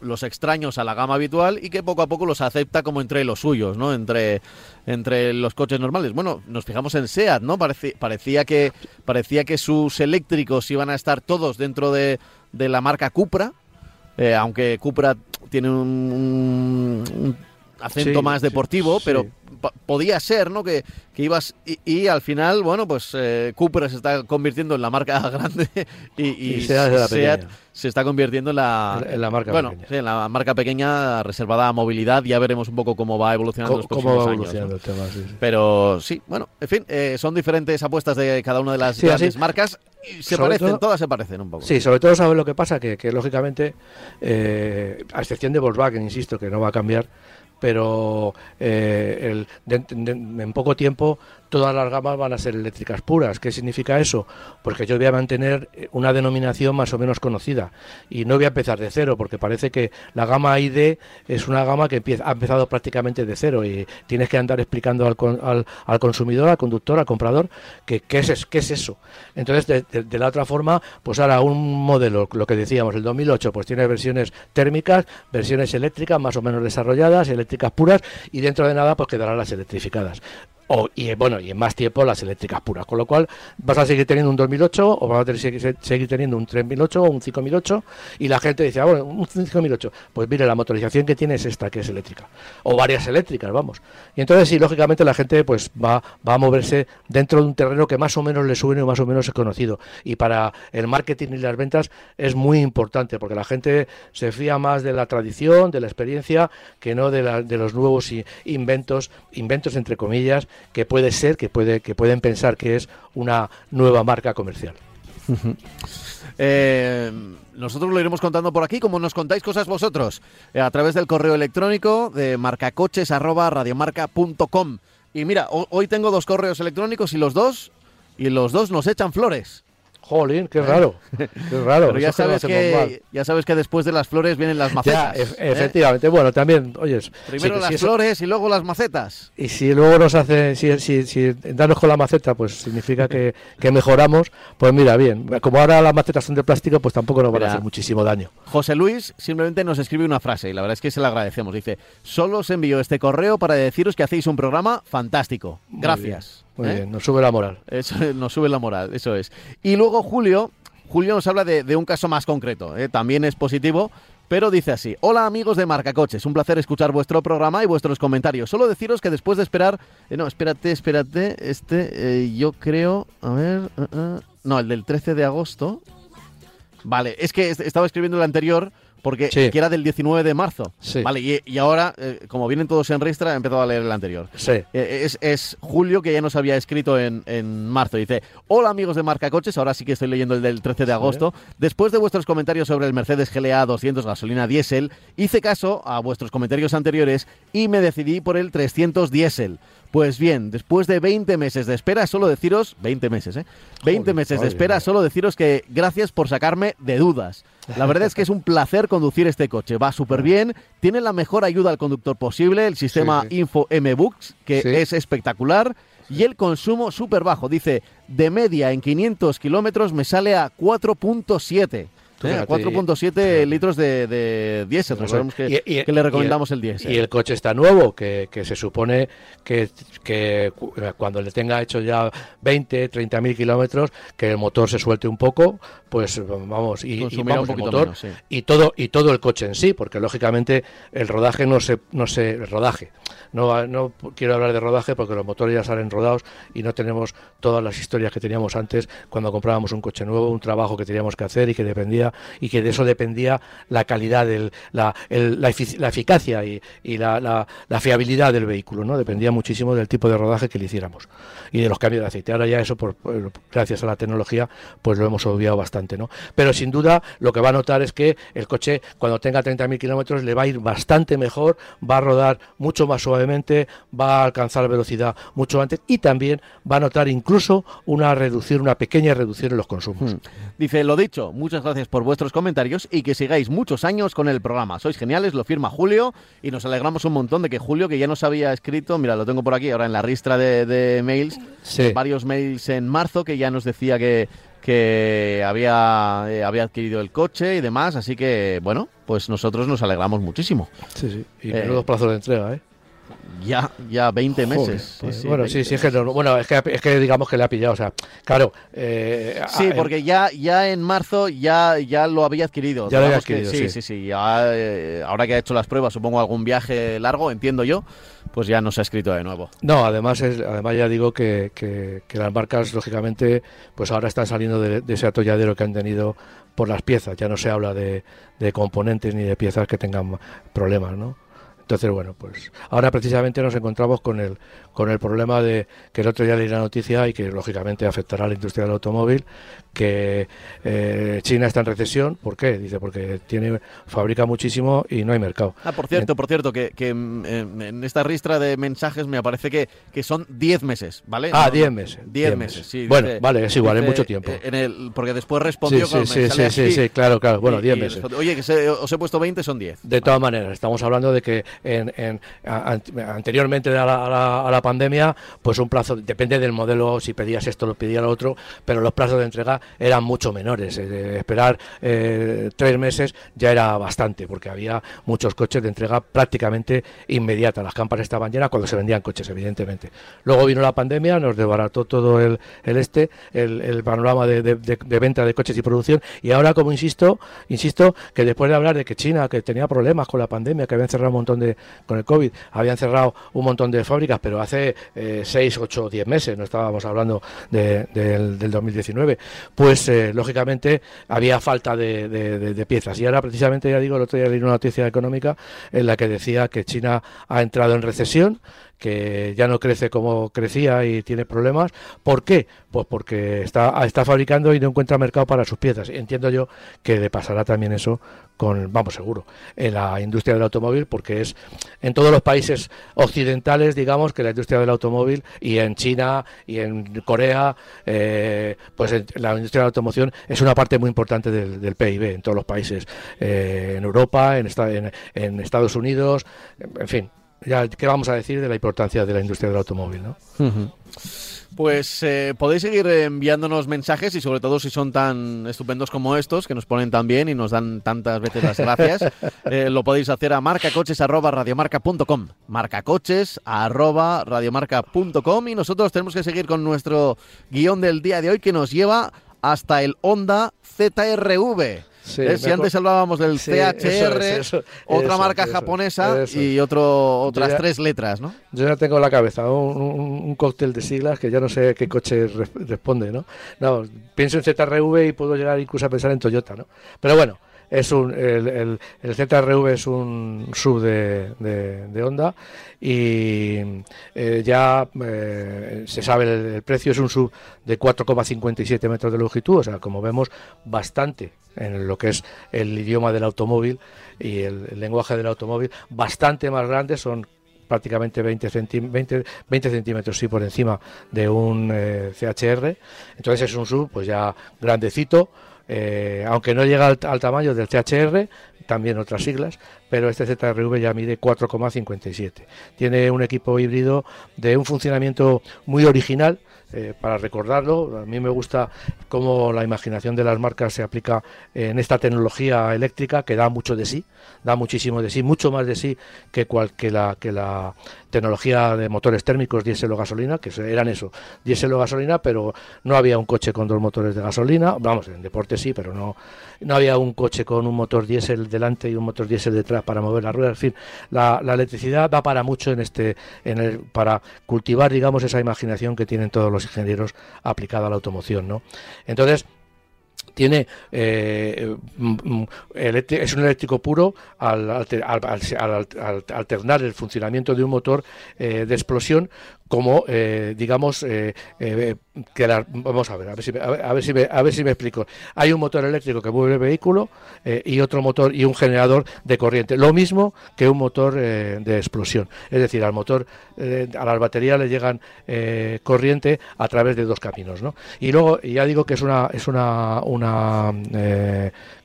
los extraños a la gama habitual y que poco a poco los acepta como entre los suyos, ¿no? Entre, entre los coches normales. Bueno, nos fijamos en SEAT, ¿no? parecía, que, parecía que sus eléctricos iban a estar todos dentro de, de la marca Cupra, eh, aunque Cupra tiene un, acento más deportivo, pero podía ser, ¿no? Que, que ibas y, al final, bueno, pues eh, Cupra se está convirtiendo en la marca grande y, Seat, se está convirtiendo en la, en la marca bueno, pequeña. en la marca pequeña reservada a movilidad. Ya veremos un poco cómo va evolucionando los próximos años. El tema, Pero sí, bueno, en fin, eh, son diferentes apuestas de cada una de las grandes marcas. Y se parecen, todas se parecen un poco. Sí, sobre todo sabes lo que pasa, que, que lógicamente, eh, a excepción de Volkswagen, insisto, que no va a cambiar, pero eh, en poco tiempo todas las gamas van a ser eléctricas puras. ¿Qué significa eso? Porque yo voy a mantener una denominación más o menos conocida y no voy a empezar de cero, porque parece que la gama ID es una gama que empieza, ha empezado prácticamente de cero y tienes que andar explicando al, al, consumidor, al conductor, al comprador, que qué es, qué es eso. Entonces, de, la otra forma, pues ahora un modelo, lo que decíamos, el 2008, pues tiene versiones térmicas, versiones eléctricas más o menos desarrolladas, eléctricas puras y dentro de nada pues quedarán las electrificadas o, y bueno y en más tiempo las eléctricas puras. Con lo cual vas a seguir teniendo un 2008 o vas a seguir teniendo un 3008 o un 5008 y la gente dice ah, bueno un 5008 pues mire la motorización que tiene es esta que es eléctrica. O varias eléctricas vamos. Y entonces sí lógicamente la gente pues va va a moverse dentro de un terreno que más o menos le suene o más o menos es conocido. Y para el marketing y las ventas es muy importante porque la gente se fía más de la tradición de la experiencia que no de, la, de los nuevos inventos inventos entre comillas que puede ser, que, puede, que pueden pensar que es una nueva marca comercial. Eh, nosotros lo iremos contando por aquí, como nos contáis cosas vosotros, eh, a través del correo electrónico de marcacoches.radiomarca.com. Y mira, hoy tengo dos correos electrónicos y los dos, y los dos nos echan flores. Jolín, qué raro. Qué raro. Pero ya sabes, que, ya sabes que después de las flores vienen las macetas. ¿eh? efectivamente. Bueno, también, oyes. Primero las flores y luego las macetas. Y si luego nos hace, si, si, si darnos con la maceta, pues significa que, que, mejoramos, pues mira, bien. Como ahora las macetas son de plástico, pues tampoco nos van a hacer muchísimo daño. José Luis simplemente nos escribe una frase y la verdad es que se la agradecemos. Dice: Solo os envío este correo para deciros que hacéis un programa fantástico. Gracias. Muy ¿Eh? bien, nos sube la moral. Eso, nos sube la moral, eso es. Y luego Julio, Julio nos habla de, un caso más concreto, ¿eh? también es positivo, pero dice así, hola amigos de Marca Coches, un placer escuchar vuestro programa y vuestros comentarios. Solo deciros que después de esperar, eh, no, espérate, espérate, este, yo creo, a ver, no, el del 13 de agosto. Vale, es que estaba escribiendo el anterior porque que era del 19 de marzo. Vale, y, ahora, eh, como vienen todos en ristra, he empezado a leer el anterior. Sí. Eh, es, Julio, que ya nos había escrito en, en, marzo. Dice, hola amigos de Marca Coches, ahora sí que estoy leyendo el del 13 de agosto. Después de vuestros comentarios sobre el Mercedes GLA 200 gasolina diésel, hice caso a vuestros comentarios anteriores y me decidí por el 300 diésel. Pues bien, después de 20 meses de espera, solo deciros, 20 meses, ¿eh? 20 meses de espera, solo deciros que gracias por sacarme de dudas. La verdad es que es un placer conducir este coche. Va súper bien, tiene la mejor ayuda al conductor posible, el sistema Info M-Books, que es espectacular, y el consumo súper bajo. Dice, de media en 500 kilómetros me sale a 4.7. ¿eh? fíjate, 4.7 litros de, de diésel. Recordemos que, Y- y- que le y recomendamos el, diésel. Y el coche está nuevo, que, que se supone que, que cu- cuando le tenga hecho ya 20, 30 mil kilómetros, que el motor se suelte un poco, pues vamos, y, y Consumirá vamos, un el poquito motor menos, sí. y todo y todo el coche en sí, porque lógicamente el rodaje no se no se el rodaje. No, no quiero hablar de rodaje porque los motores ya salen rodados y no tenemos todas las historias que teníamos antes cuando comprábamos un coche nuevo, un trabajo que teníamos que hacer y que dependía y que de eso dependía la calidad, la, eficacia y, la, fiabilidad del vehículo, ¿no? Dependía muchísimo del tipo de rodaje que le hiciéramos y de los cambios de aceite. Ahora ya eso, gracias a la tecnología, pues lo hemos obviado bastante, ¿no? Pero sin duda lo que va a notar es que el coche cuando tenga 30.000 kilómetros le va a ir bastante mejor, va a rodar mucho más suavemente, va a alcanzar velocidad mucho antes y también va a notar incluso una reducción, una pequeña reducción en los consumos. Hmm. Dice, lo dicho, muchas gracias por vuestros comentarios y que sigáis muchos años con el programa. Sois geniales, lo firma Julio y nos alegramos un montón de que Julio, que ya nos había escrito, mira, lo tengo por aquí ahora en la ristra de, de mails, Sí. varios mails en marzo que ya nos decía que, que había, eh, había adquirido el coche y demás, así que bueno, pues nosotros nos alegramos muchísimo. Sí, sí. Y Eh, plazos de entrega, ¿eh? Ya, ya 20 Joder, meses. pues, Sí, sí, bueno, 20. sí, sí, es que, no- bueno, es que, es que digamos que le ha pillado, o sea, claro. eh, Sí, a- porque ya, ya en marzo ya, ya lo había adquirido. Ya lo había que adquirido, sí, sí. sí, sí. ya, eh, ahora que ha hecho las pruebas, supongo algún viaje largo, entiendo yo, pues ya nos ha escrito de nuevo. No, además es, además ya digo que, que- que las marcas lógicamente pues ahora están saliendo de, de ese atolladero que han tenido por las piezas. Ya no se habla de, de componentes ni de piezas que tengan problemas, ¿no? Entonces, bueno, pues ahora precisamente nos encontramos con el, con el problema de que el otro día leí la noticia y que lógicamente afectará a la industria del automóvil, que eh, China está en recesión. ¿Por qué? Dice, porque tiene fabrica muchísimo y no hay mercado. Ah, por cierto, por cierto, que, que, mm, em, en esta ristra de mensajes me parece que, que son 10 meses, ¿vale? Ah, No, 10 no, meses, 10 10 meses, meses. sí. Bueno, dice- vale, es igual, es mucho tiempo. eh, En el, porque después respondió sí, con- sí, me sí, sale sí, sí, claro, claro. Bueno, y- 10 y meses. respondió, Oye, que se- os he puesto 20, son 10. De todas maneras, estamos hablando de que en, en- a- an- anteriormente a la, a la- a la pandemia, pues un plazo, depende del modelo, si pedías esto, lo pedía lo otro, pero los plazos de entrega eran mucho menores. eh, esperar eh, tres meses ya era bastante, porque había muchos coches de entrega prácticamente inmediata. Las campas estaban llenas cuando se vendían coches, evidentemente. Luego vino la pandemia, nos desbarató todo el, el este, el, el panorama de, de- venta de coches y producción, y ahora, como insisto, insisto, que después de hablar de que China, que tenía problemas con la pandemia, que habían cerrado un montón de, con el COVID, habían cerrado un montón de fábricas, pero hace eh, 6, 8, 10 meses, no estábamos hablando de- del, del 2019, pues eh, lógicamente había falta de, de- de- piezas. Y ahora precisamente, ya digo, el otro día leí una noticia económica en la que decía que China ha entrado en recesión, que ya no crece como crecía y tiene problemas. ¿Por qué? Pues porque está, está fabricando y no encuentra mercado para sus piezas. Entiendo yo que le pasará también eso con, vamos, seguro, en la industria del automóvil, porque es en todos los países occidentales, digamos, que la industria del automóvil y en China y en Corea, eh, pues la industria de la automoción es una parte muy importante del, del PIB en todos los países, eh, en Europa, en Estados Unidos, en fin. Ya, ¿Qué vamos a decir de la importancia de la industria del automóvil? ¿no? Pues eh, podéis seguir enviándonos mensajes y sobre todo si son tan estupendos como estos, que nos ponen tan bien y nos dan tantas veces las gracias, eh, lo podéis hacer a marcacoches.radiomarca.com marcacoches.radiomarca.com y nosotros tenemos que seguir con nuestro guion del día de hoy que nos lleva hasta el Honda ZRV. Sí, ¿Eh? Si antes hablábamos del Sí, CHR, eso es, eso, otra eso, marca japonesa y otro, otras ya- tres letras, ¿no? Yo ya tengo en la cabeza un, un- un cóctel de siglas que ya no sé qué coche re- responde, ¿no? No, pienso en ZRV y puedo llegar incluso a pensar en Toyota, ¿no? Pero bueno, es un, el, el- el ZRV es un sub de, de, Honda y eh, ya eh, se sabe el, precio, es un sub de 4,57 metros de longitud, o sea, como vemos, bastante en lo que es el idioma del automóvil y el, lenguaje del automóvil, bastante más grande, son prácticamente 20, centí- 20, 20 centímetros sí por encima de un eh, CHR. Entonces es un sub pues ya grandecito, eh, aunque no llega al, al tamaño del CHR, también otras siglas, pero este ZRV ya mide 4,57. Tiene un equipo híbrido de un funcionamiento muy original, eh, para recordarlo, a mí me gusta cómo la imaginación de las marcas se aplica en esta tecnología eléctrica que da mucho de sí, da muchísimo de sí, mucho más de sí que, cual, que, la, que la tecnología de motores térmicos diésel o gasolina, que eran eso, diésel o gasolina, pero no había un coche con dos motores de gasolina, vamos, en deporte sí, pero no, no había un coche con un motor diésel delante y un motor diésel detrás para mover la rueda, en fin, la, electricidad da para mucho en este, en el, para cultivar, digamos, esa imaginación que tienen todos los ingenieros aplicada a la automoción, ¿no? Entonces, tiene eh, mm, mm, es un eléctrico puro al, alternar el funcionamiento de un motor eh, de explosión como eh, digamos eh, eh, que vamos a ver a ver si me, a ver, si me, a ver si me explico. Hay un motor eléctrico que mueve el vehículo y otro motor y un generador de corriente. Lo mismo que un motor de explosión. Es decir al motor a las baterías le llegan corriente a través de dos caminos ¿no? y luego ya digo que es una es una una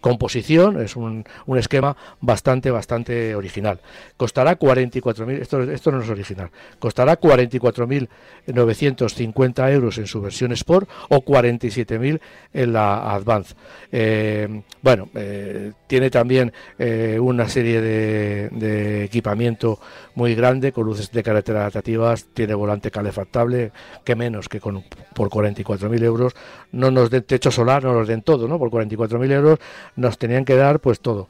composición, es un, un esquema bastante, bastante original. Costará 44.000, esto, esto no es original, costará 44.950 euros en su versión Sport o 47.000 en la Advance. Eh, bueno, eh, tiene también eh, una serie de, de, equipamiento muy grande con luces de carretera adaptativas, tiene volante calefactable, que menos que con por 44.000 euros no nos den techo solar, no nos den todo, ¿no? Por 44.000 euros nos tenían que dar pues todo.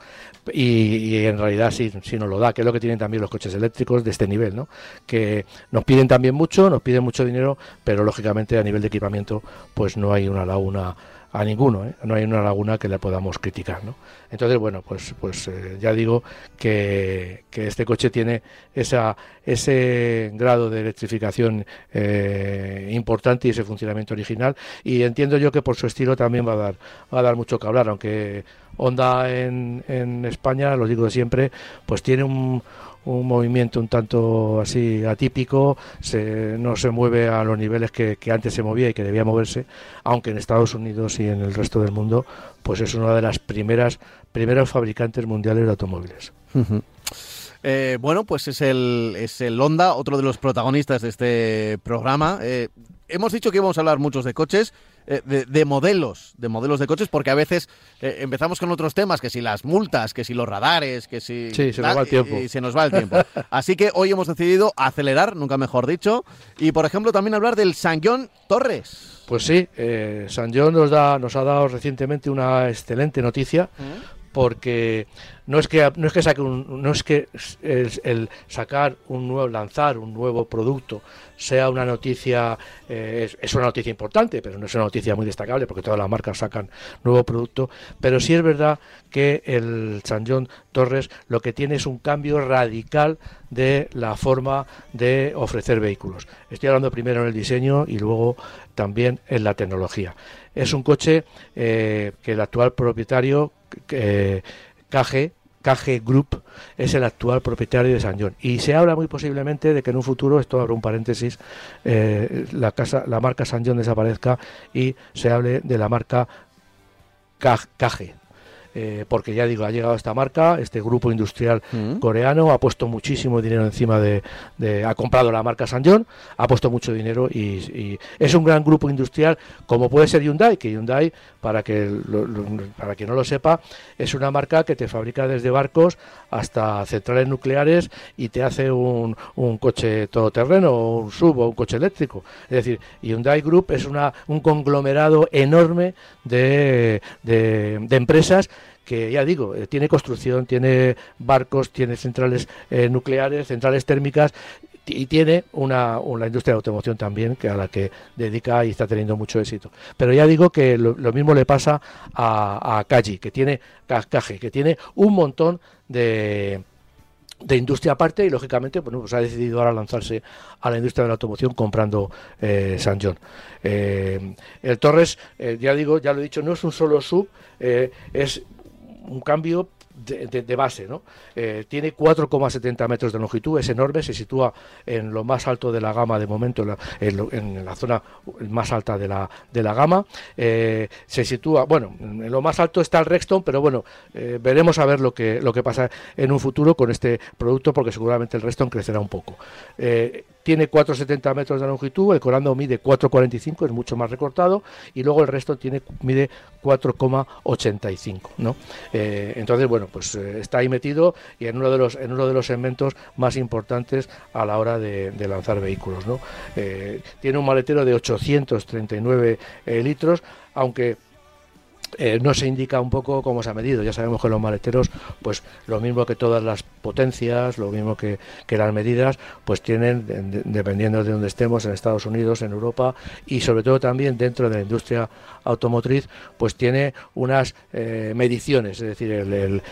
Y, en realidad sí, sí nos lo da, que es lo que tienen también los coches eléctricos de este nivel, ¿no? Que nos piden también mucho, nos piden mucho dinero, pero lógicamente a nivel de equipamiento pues no hay una laguna a ninguno, ¿eh? no hay una laguna que le podamos criticar. ¿no? Entonces, bueno, pues, pues eh, ya digo que, este coche tiene esa, ese grado de electrificación eh, importante y ese funcionamiento original y entiendo yo que por su estilo también va a dar, va a dar mucho que hablar, aunque Honda en, en España, lo digo siempre, pues tiene un un movimiento un tanto así atípico, se, no se mueve a los niveles que, antes se movía y que debía moverse, aunque en Estados Unidos y en el resto del mundo, pues es una de las primeras primeros fabricantes mundiales de automóviles. Eh, bueno, pues es el, es el Honda, otro de los protagonistas de este programa. Eh, hemos dicho que íbamos a hablar muchos de coches, eh, de, modelos, de modelos de coches, porque a veces eh, empezamos con otros temas, que si las multas, que si los radares, que si... Sí, se nos va el tiempo. Y, se nos va el tiempo. Así que hoy hemos decidido acelerar, nunca mejor dicho, y por ejemplo también hablar del San John Torres. Pues sí, eh, San John nos, da, nos ha dado recientemente una excelente noticia. ¿Mm? Porque no es que no es que saque un, no es que el, sacar un nuevo lanzar un nuevo producto sea una noticia eh, es, una noticia importante pero no es una noticia muy destacable porque todas las marcas sacan nuevo producto pero sí es verdad que el San Torres lo que tiene es un cambio radical de la forma de ofrecer vehículos. Estoy hablando primero en el diseño y luego también en la tecnología. Es un coche eh, que el actual propietario eh, KG Group es el actual propietario de San John. Y se habla muy posiblemente de que en un futuro esto abre un paréntesis eh, la casa la marca San John desaparezca y se hable de la marca KG eh, porque ya digo, ha llegado esta marca, este grupo industrial mm. coreano, ha puesto muchísimo dinero encima de, ha comprado la marca Sanjon, ha puesto mucho dinero y, es un gran grupo industrial, como puede ser Hyundai, que Hyundai, para que para quien no lo sepa, es una marca que te fabrica desde barcos hasta centrales nucleares y te hace un, un coche todoterreno, un sub o un coche eléctrico. Es decir, Hyundai Group es una, un conglomerado enorme de, de empresas que ya digo, eh, tiene construcción, tiene barcos, tiene centrales eh, nucleares, centrales térmicas y tiene una, una, industria de automoción también que a la que dedica y está teniendo mucho éxito. Pero ya digo que lo, mismo le pasa a, a Kaji, que tiene Cascaje, que tiene un montón de de industria aparte y lógicamente bueno, pues ha decidido ahora lanzarse a la industria de la automoción comprando eh, San John. el Torres, ya digo, ya lo he dicho, no es un solo sub, es un cambio de, base. ¿no? Eh, tiene 4,70 metros de longitud, es enorme, se sitúa en lo más alto de la gama de momento, en la, zona más alta de la, de la gama. Eh, se sitúa, bueno, en lo más alto está el Rexton, pero bueno, eh, veremos a ver lo que, lo que pasa en un futuro con este producto, porque seguramente el Rexton crecerá un poco tiene 4,70 metros de longitud, el Corando mide 4,45, es mucho más recortado, y luego el resto tiene mide 4,85, ¿no? Eh, entonces, bueno, pues eh, está ahí metido y en uno de los en uno de los segmentos más importantes a la hora de, lanzar vehículos, ¿no? Eh, tiene un maletero de 839 litros, aunque eh, no se indica un poco cómo se ha medido. Ya sabemos que los maleteros, pues lo mismo que todas las potencias, lo mismo que, las medidas, pues tienen, dependiendo de donde estemos, en Estados Unidos, en Europa y sobre todo también dentro de la industria automotriz, pues tiene unas eh, mediciones. Es decir, el,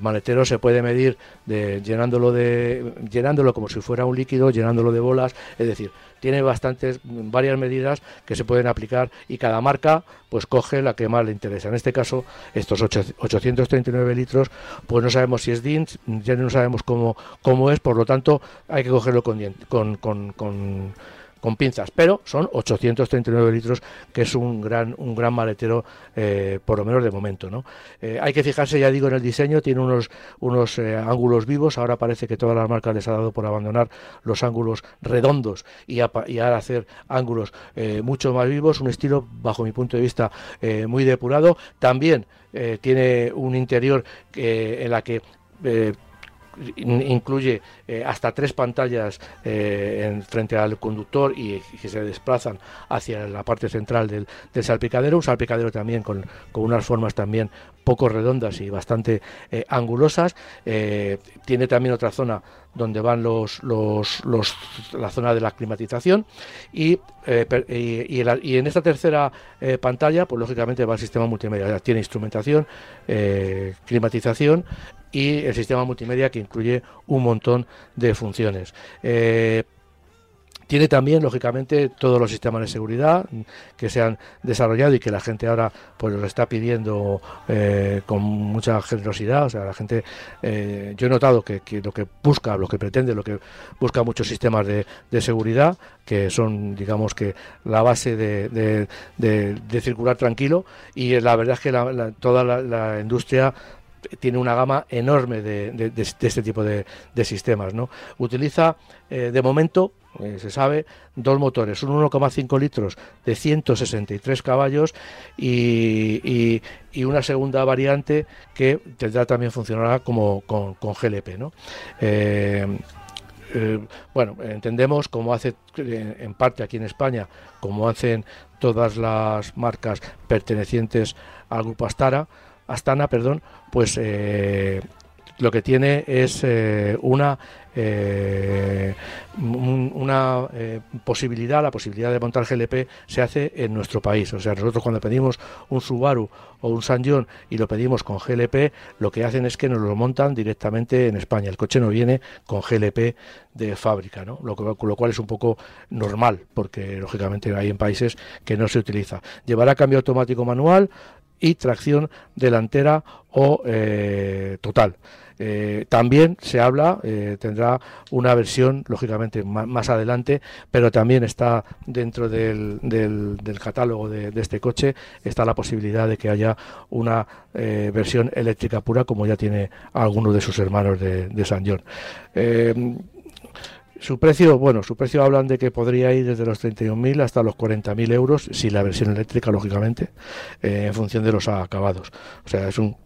maletero se puede medir llenándolo, de, llenándolo como si fuera un líquido, llenándolo de bolas, es decir, tiene bastantes, varias medidas que se pueden aplicar y cada marca pues coge la que más le interesa. En este caso, estos 839 litros, pues no sabemos si es DIN, ya no sabemos cómo, cómo es, por lo tanto hay que cogerlo con, con, con con pinzas, pero son 839 litros, que es un gran, un gran maletero, eh, por lo menos de momento. ¿no? Eh, hay que fijarse, ya digo, en el diseño, tiene unos, unos eh, ángulos vivos, ahora parece que todas las marcas les ha dado por abandonar los ángulos redondos y, y ahora hacer ángulos mucho más vivos, un estilo, bajo mi punto de vista, muy depurado. También tiene un interior en la que incluye eh, hasta tres pantallas eh, en, frente al conductor y que se desplazan hacia la parte central del, salpicadero, un salpicadero también con, unas formas también poco redondas y bastante eh, angulosas. tiene también otra zona donde van los, los, la zona de la climatización y, en esta tercera pantalla pues lógicamente va el sistema multimedia tiene instrumentación climatización y el sistema multimedia que incluye un montón de funciones. Eh, tiene también, lógicamente, todos los sistemas de seguridad que se han desarrollado y que la gente ahora pues los está pidiendo eh, con mucha generosidad. O sea, la gente, eh, yo he notado que, lo que busca, lo que pretende, lo que busca muchos sistemas de, seguridad, que son, digamos que, la base de, circular tranquilo. Y la verdad es que toda la industria tiene una gama enorme de, este tipo de, sistemas. ¿no? Utiliza, eh, de momento, eh, se sabe, dos motores, un 1,5 litros de 163 caballos y, una segunda variante que tendrá también funcionará como con, GLP. ¿no? Eh, bueno, entendemos como hace en parte aquí en España, como hacen todas las marcas pertenecientes al grupo Astara, Astana, perdón, pues eh, lo que tiene es eh, una eh, una posibilidad, la posibilidad de montar GLP se hace en nuestro país. O sea, nosotros cuando pedimos un Subaru o un San y lo pedimos con GLP, lo que hacen es que nos lo montan directamente en España. El coche no viene con GLP de fábrica, ¿no? Lo, lo cual es un poco normal, porque lógicamente hay en países que no se utiliza. Llevará cambio automático manual, y tracción delantera o eh, total. Eh, también se habla, eh, tendrá una versión, lógicamente, más, adelante, pero también está dentro del, del, catálogo de, este coche, está la posibilidad de que haya una versión eléctrica pura, como ya tiene alguno de sus hermanos de, de San John. Su precio, bueno, su precio hablan de que podría ir desde los 31.000 hasta los 40.000 euros, si la versión eléctrica, lógicamente, eh, en función de los acabados. O sea, es un,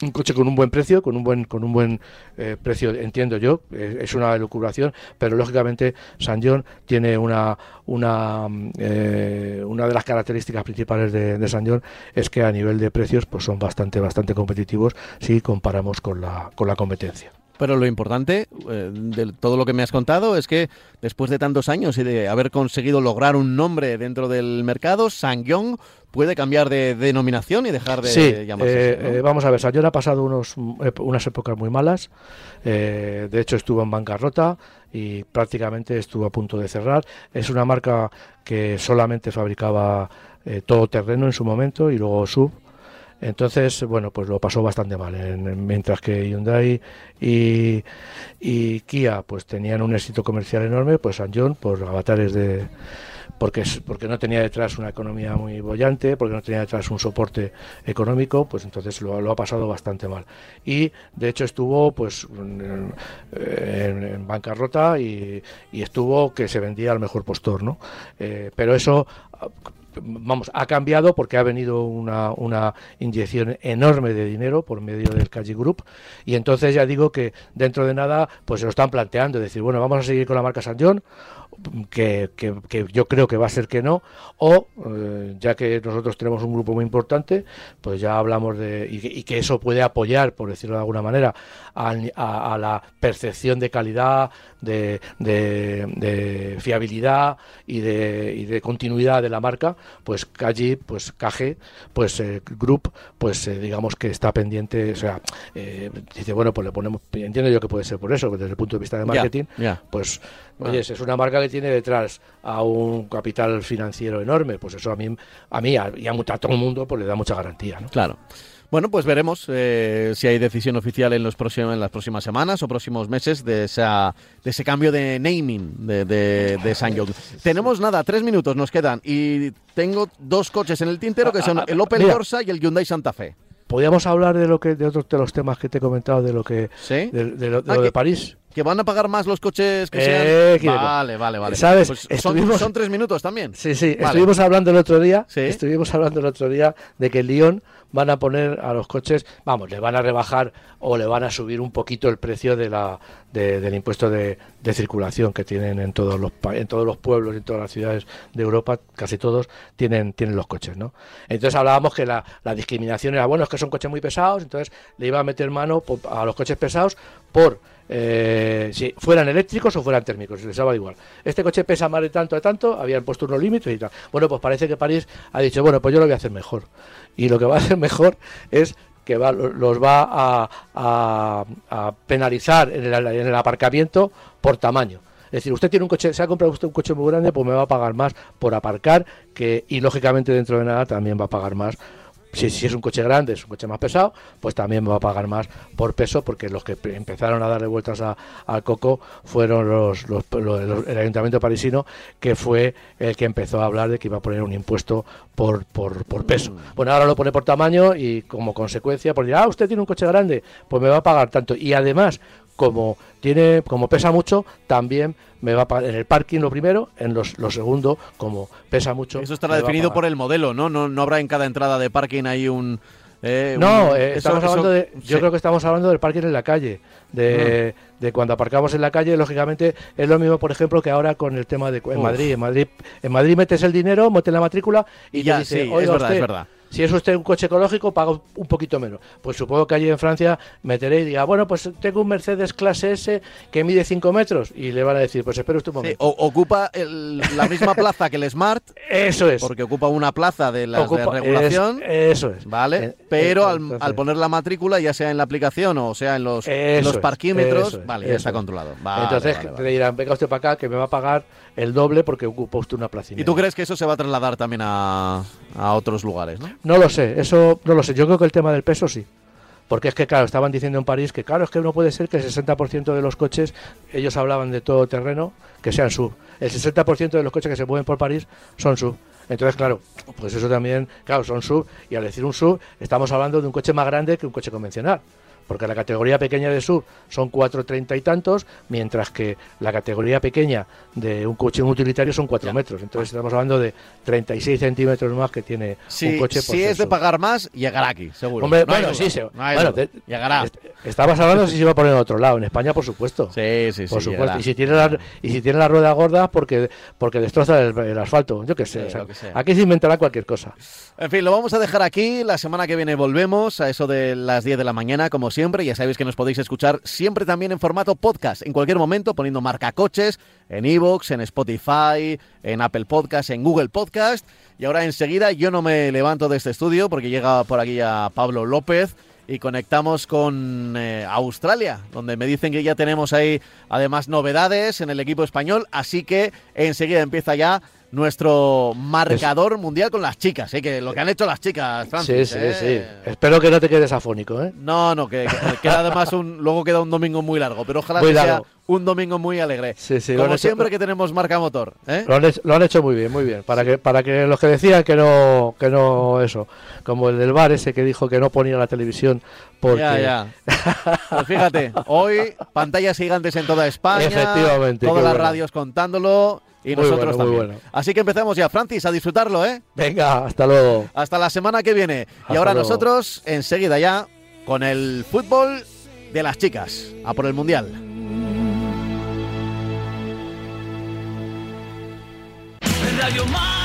un coche con un buen precio, con un buen con un buen eh, precio, entiendo yo, eh, es una elucubración, pero lógicamente San John tiene una una una de las características principales de, de, San John es que a nivel de precios pues son bastante bastante competitivos si comparamos con la con la competencia. Pero lo importante eh, de todo lo que me has contado es que después de tantos años y de haber conseguido lograr un nombre dentro del mercado, Sangyong puede cambiar de denominación y dejar de llamarse. Eh, eh, vamos a ver, Sangyong ha pasado unos, unas épocas muy malas. de hecho, estuvo en bancarrota y prácticamente estuvo a punto de cerrar. Es una marca que solamente fabricaba todo terreno en su momento y luego sub Entonces, bueno, pues lo pasó bastante mal. mientras que Hyundai y, Kia pues tenían un éxito comercial enorme, pues John, por avatares de porque, porque no tenía detrás una economía muy bollante, porque no tenía detrás un soporte económico, pues entonces lo, ha pasado bastante mal. Y de hecho estuvo pues en, bancarrota y, y, estuvo que se vendía al mejor postor, ¿no? Eh, pero eso vamos, ha cambiado porque ha venido una, una, inyección enorme de dinero por medio del Calle Group. Y entonces ya digo que dentro de nada pues se lo están planteando, decir, bueno, vamos a seguir con la marca San John que, que, yo creo que va a ser que no, o eh, ya que nosotros tenemos un grupo muy importante, pues ya hablamos de, y, que eso puede apoyar, por decirlo de alguna manera, a, la percepción de calidad, de, de, fiabilidad y de, y de continuidad de la marca, pues allí, pues Caje, pues eh, Group, pues eh, digamos que está pendiente, o sea, dice, bueno, pues le ponemos, entiendo yo que puede ser por eso, desde el punto de vista de marketing, pues Oye, es una marca que tiene detrás a un capital financiero enorme, pues eso a mí, a mí y a, todo el mundo pues le da mucha garantía. ¿no? Claro. Bueno, pues veremos eh, si hay decisión oficial en, los próximos, en las próximas semanas o próximos meses de, esa, de ese cambio de naming de, de, de Tenemos nada, tres minutos nos quedan y tengo dos coches en el tintero que son el Opel Corsa y el Hyundai Santa Fe. Podríamos hablar de lo que de otros de los temas que te he comentado de lo que de, lo, ah, de París que van a pagar más los coches que eh, sean. Vale, vale, vale. ¿Sabes? Pues estuvimos... son, tres minutos también. Sí, sí. Estuvimos hablando el otro día. Estuvimos hablando el otro día de que Lyon van a poner a los coches, vamos, le van a rebajar o le van a subir un poquito el precio de la, del impuesto de, circulación que tienen en todos los en todos los pueblos, en todas las ciudades de Europa, casi todos tienen tienen los coches, ¿no? Entonces hablábamos que la, la discriminación era bueno, es que son coches muy pesados, entonces le iba a meter mano a los coches pesados por eh, si fueran eléctricos o fueran térmicos, les daba igual. Este coche pesa más de tanto de tanto, habían puesto unos límites y tal. Bueno, pues parece que París ha dicho, bueno, pues yo lo voy a hacer mejor. Y lo que va a hacer mejor es que va, los va a, penalizar en el, aparcamiento por tamaño. Es decir, usted tiene un coche, se ha comprado usted un coche muy grande, pues me va a pagar más por aparcar, que y lógicamente dentro de nada también va a pagar más si, es un coche grande, es un coche más pesado, pues también me va a pagar más por peso, porque los que empezaron a darle vueltas al coco fueron los, el ayuntamiento parisino, que fue el que empezó a hablar de que iba a poner un impuesto por, por, por peso. Mm. Bueno, ahora lo pone por tamaño y como consecuencia, por decir, ah, usted tiene un coche grande, pues me va a pagar tanto. Y además, como tiene como pesa mucho también me va a en el parking lo primero en los lo segundo como pesa mucho eso estará definido por el modelo no no no habrá en cada entrada de parking ahí un eh, no, eh, estamos hablando de, yo creo que estamos hablando del parking en la calle, de, mm. de, cuando aparcamos en la calle, lógicamente es lo mismo, por ejemplo, que ahora con el tema de en Madrid, en Madrid, en Madrid metes el dinero, metes la matrícula y ya, dice, sí, es verdad, es verdad si es usted un coche ecológico, paga un poquito menos. Pues supongo que allí en Francia meteré y diga, bueno, pues tengo un Mercedes clase S que mide 5 metros. Y le van a decir, pues espere usted un momento. ocupa la misma plaza que el Smart. Eso es. Porque ocupa una plaza de la regulación. eso es. Vale. Eh, pero al, poner la matrícula, ya sea en la aplicación o sea en los, los parquímetros, vale, ya está controlado. Entonces le dirán, venga usted para acá que me va a pagar el doble porque ocupa usted una plaza. ¿Y, tú crees que eso se va a trasladar también a, a otros lugares, no? No lo sé, eso no lo sé. Yo creo que el tema del peso sí. Porque es que, claro, estaban diciendo en París que, claro, es que no puede ser que el 60% de los coches, ellos hablaban de todo terreno, que sean sub. El 60% de los coches que se mueven por París son sub. Entonces, claro, pues eso también, claro, son sub. Y al decir un sub, estamos hablando de un coche más grande que un coche convencional porque la categoría pequeña de sub son 4,30 y tantos, mientras que la categoría pequeña de un coche utilitario son 4 metros. Entonces estamos hablando de 36 centímetros más que tiene un coche por Si es de pagar más, llegará aquí, seguro. Hombre, bueno, sí, se, bueno, llegará. Estabas hablando si se iba a poner en otro lado, en España por supuesto. Sí, sí, por supuesto. Y si tiene la, y si tiene la rueda gorda porque porque destroza el, asfalto, yo qué sé. Aquí se inventará cualquier cosa. En fin, lo vamos a dejar aquí. La semana que viene volvemos a eso de las 10 de la mañana, como siempre. Ya sabéis que nos podéis escuchar siempre también en formato podcast, en cualquier momento, poniendo marca coches en Evox, en Spotify, en Apple Podcast, en Google Podcast. Y ahora enseguida yo no me levanto de este estudio porque llega por aquí a Pablo López y conectamos con eh, Australia, donde me dicen que ya tenemos ahí además novedades en el equipo español, así que enseguida empieza ya nuestro marcador mundial con las chicas, ¿eh? que lo que han hecho las chicas, Francis. sí, sí, ¿eh? sí. Espero que no te quedes afónico, ¿eh? No, no, que, que queda además un, luego queda un domingo muy largo, pero ojalá Muy que sea un domingo muy alegre. Sí, sí, Como hecho- siempre que tenemos marca motor. ¿eh? Lo han, hecho, lo han hecho muy bien, muy bien. Para que para que los que decían que no que no eso, como el del bar ese que dijo que no ponía la televisión porque Ya, ya. Pues fíjate, hoy pantallas gigantes en toda España, Efectivamente, todas las bueno. radios contándolo y Muy nosotros bueno, también. bueno. Así que empezamos ya, Francis, a disfrutarlo, ¿eh? Venga, hasta luego. Hasta la semana que viene. y ahora luego. nosotros, enseguida ya, con el fútbol de las chicas, a por el Mundial. Radio Mar.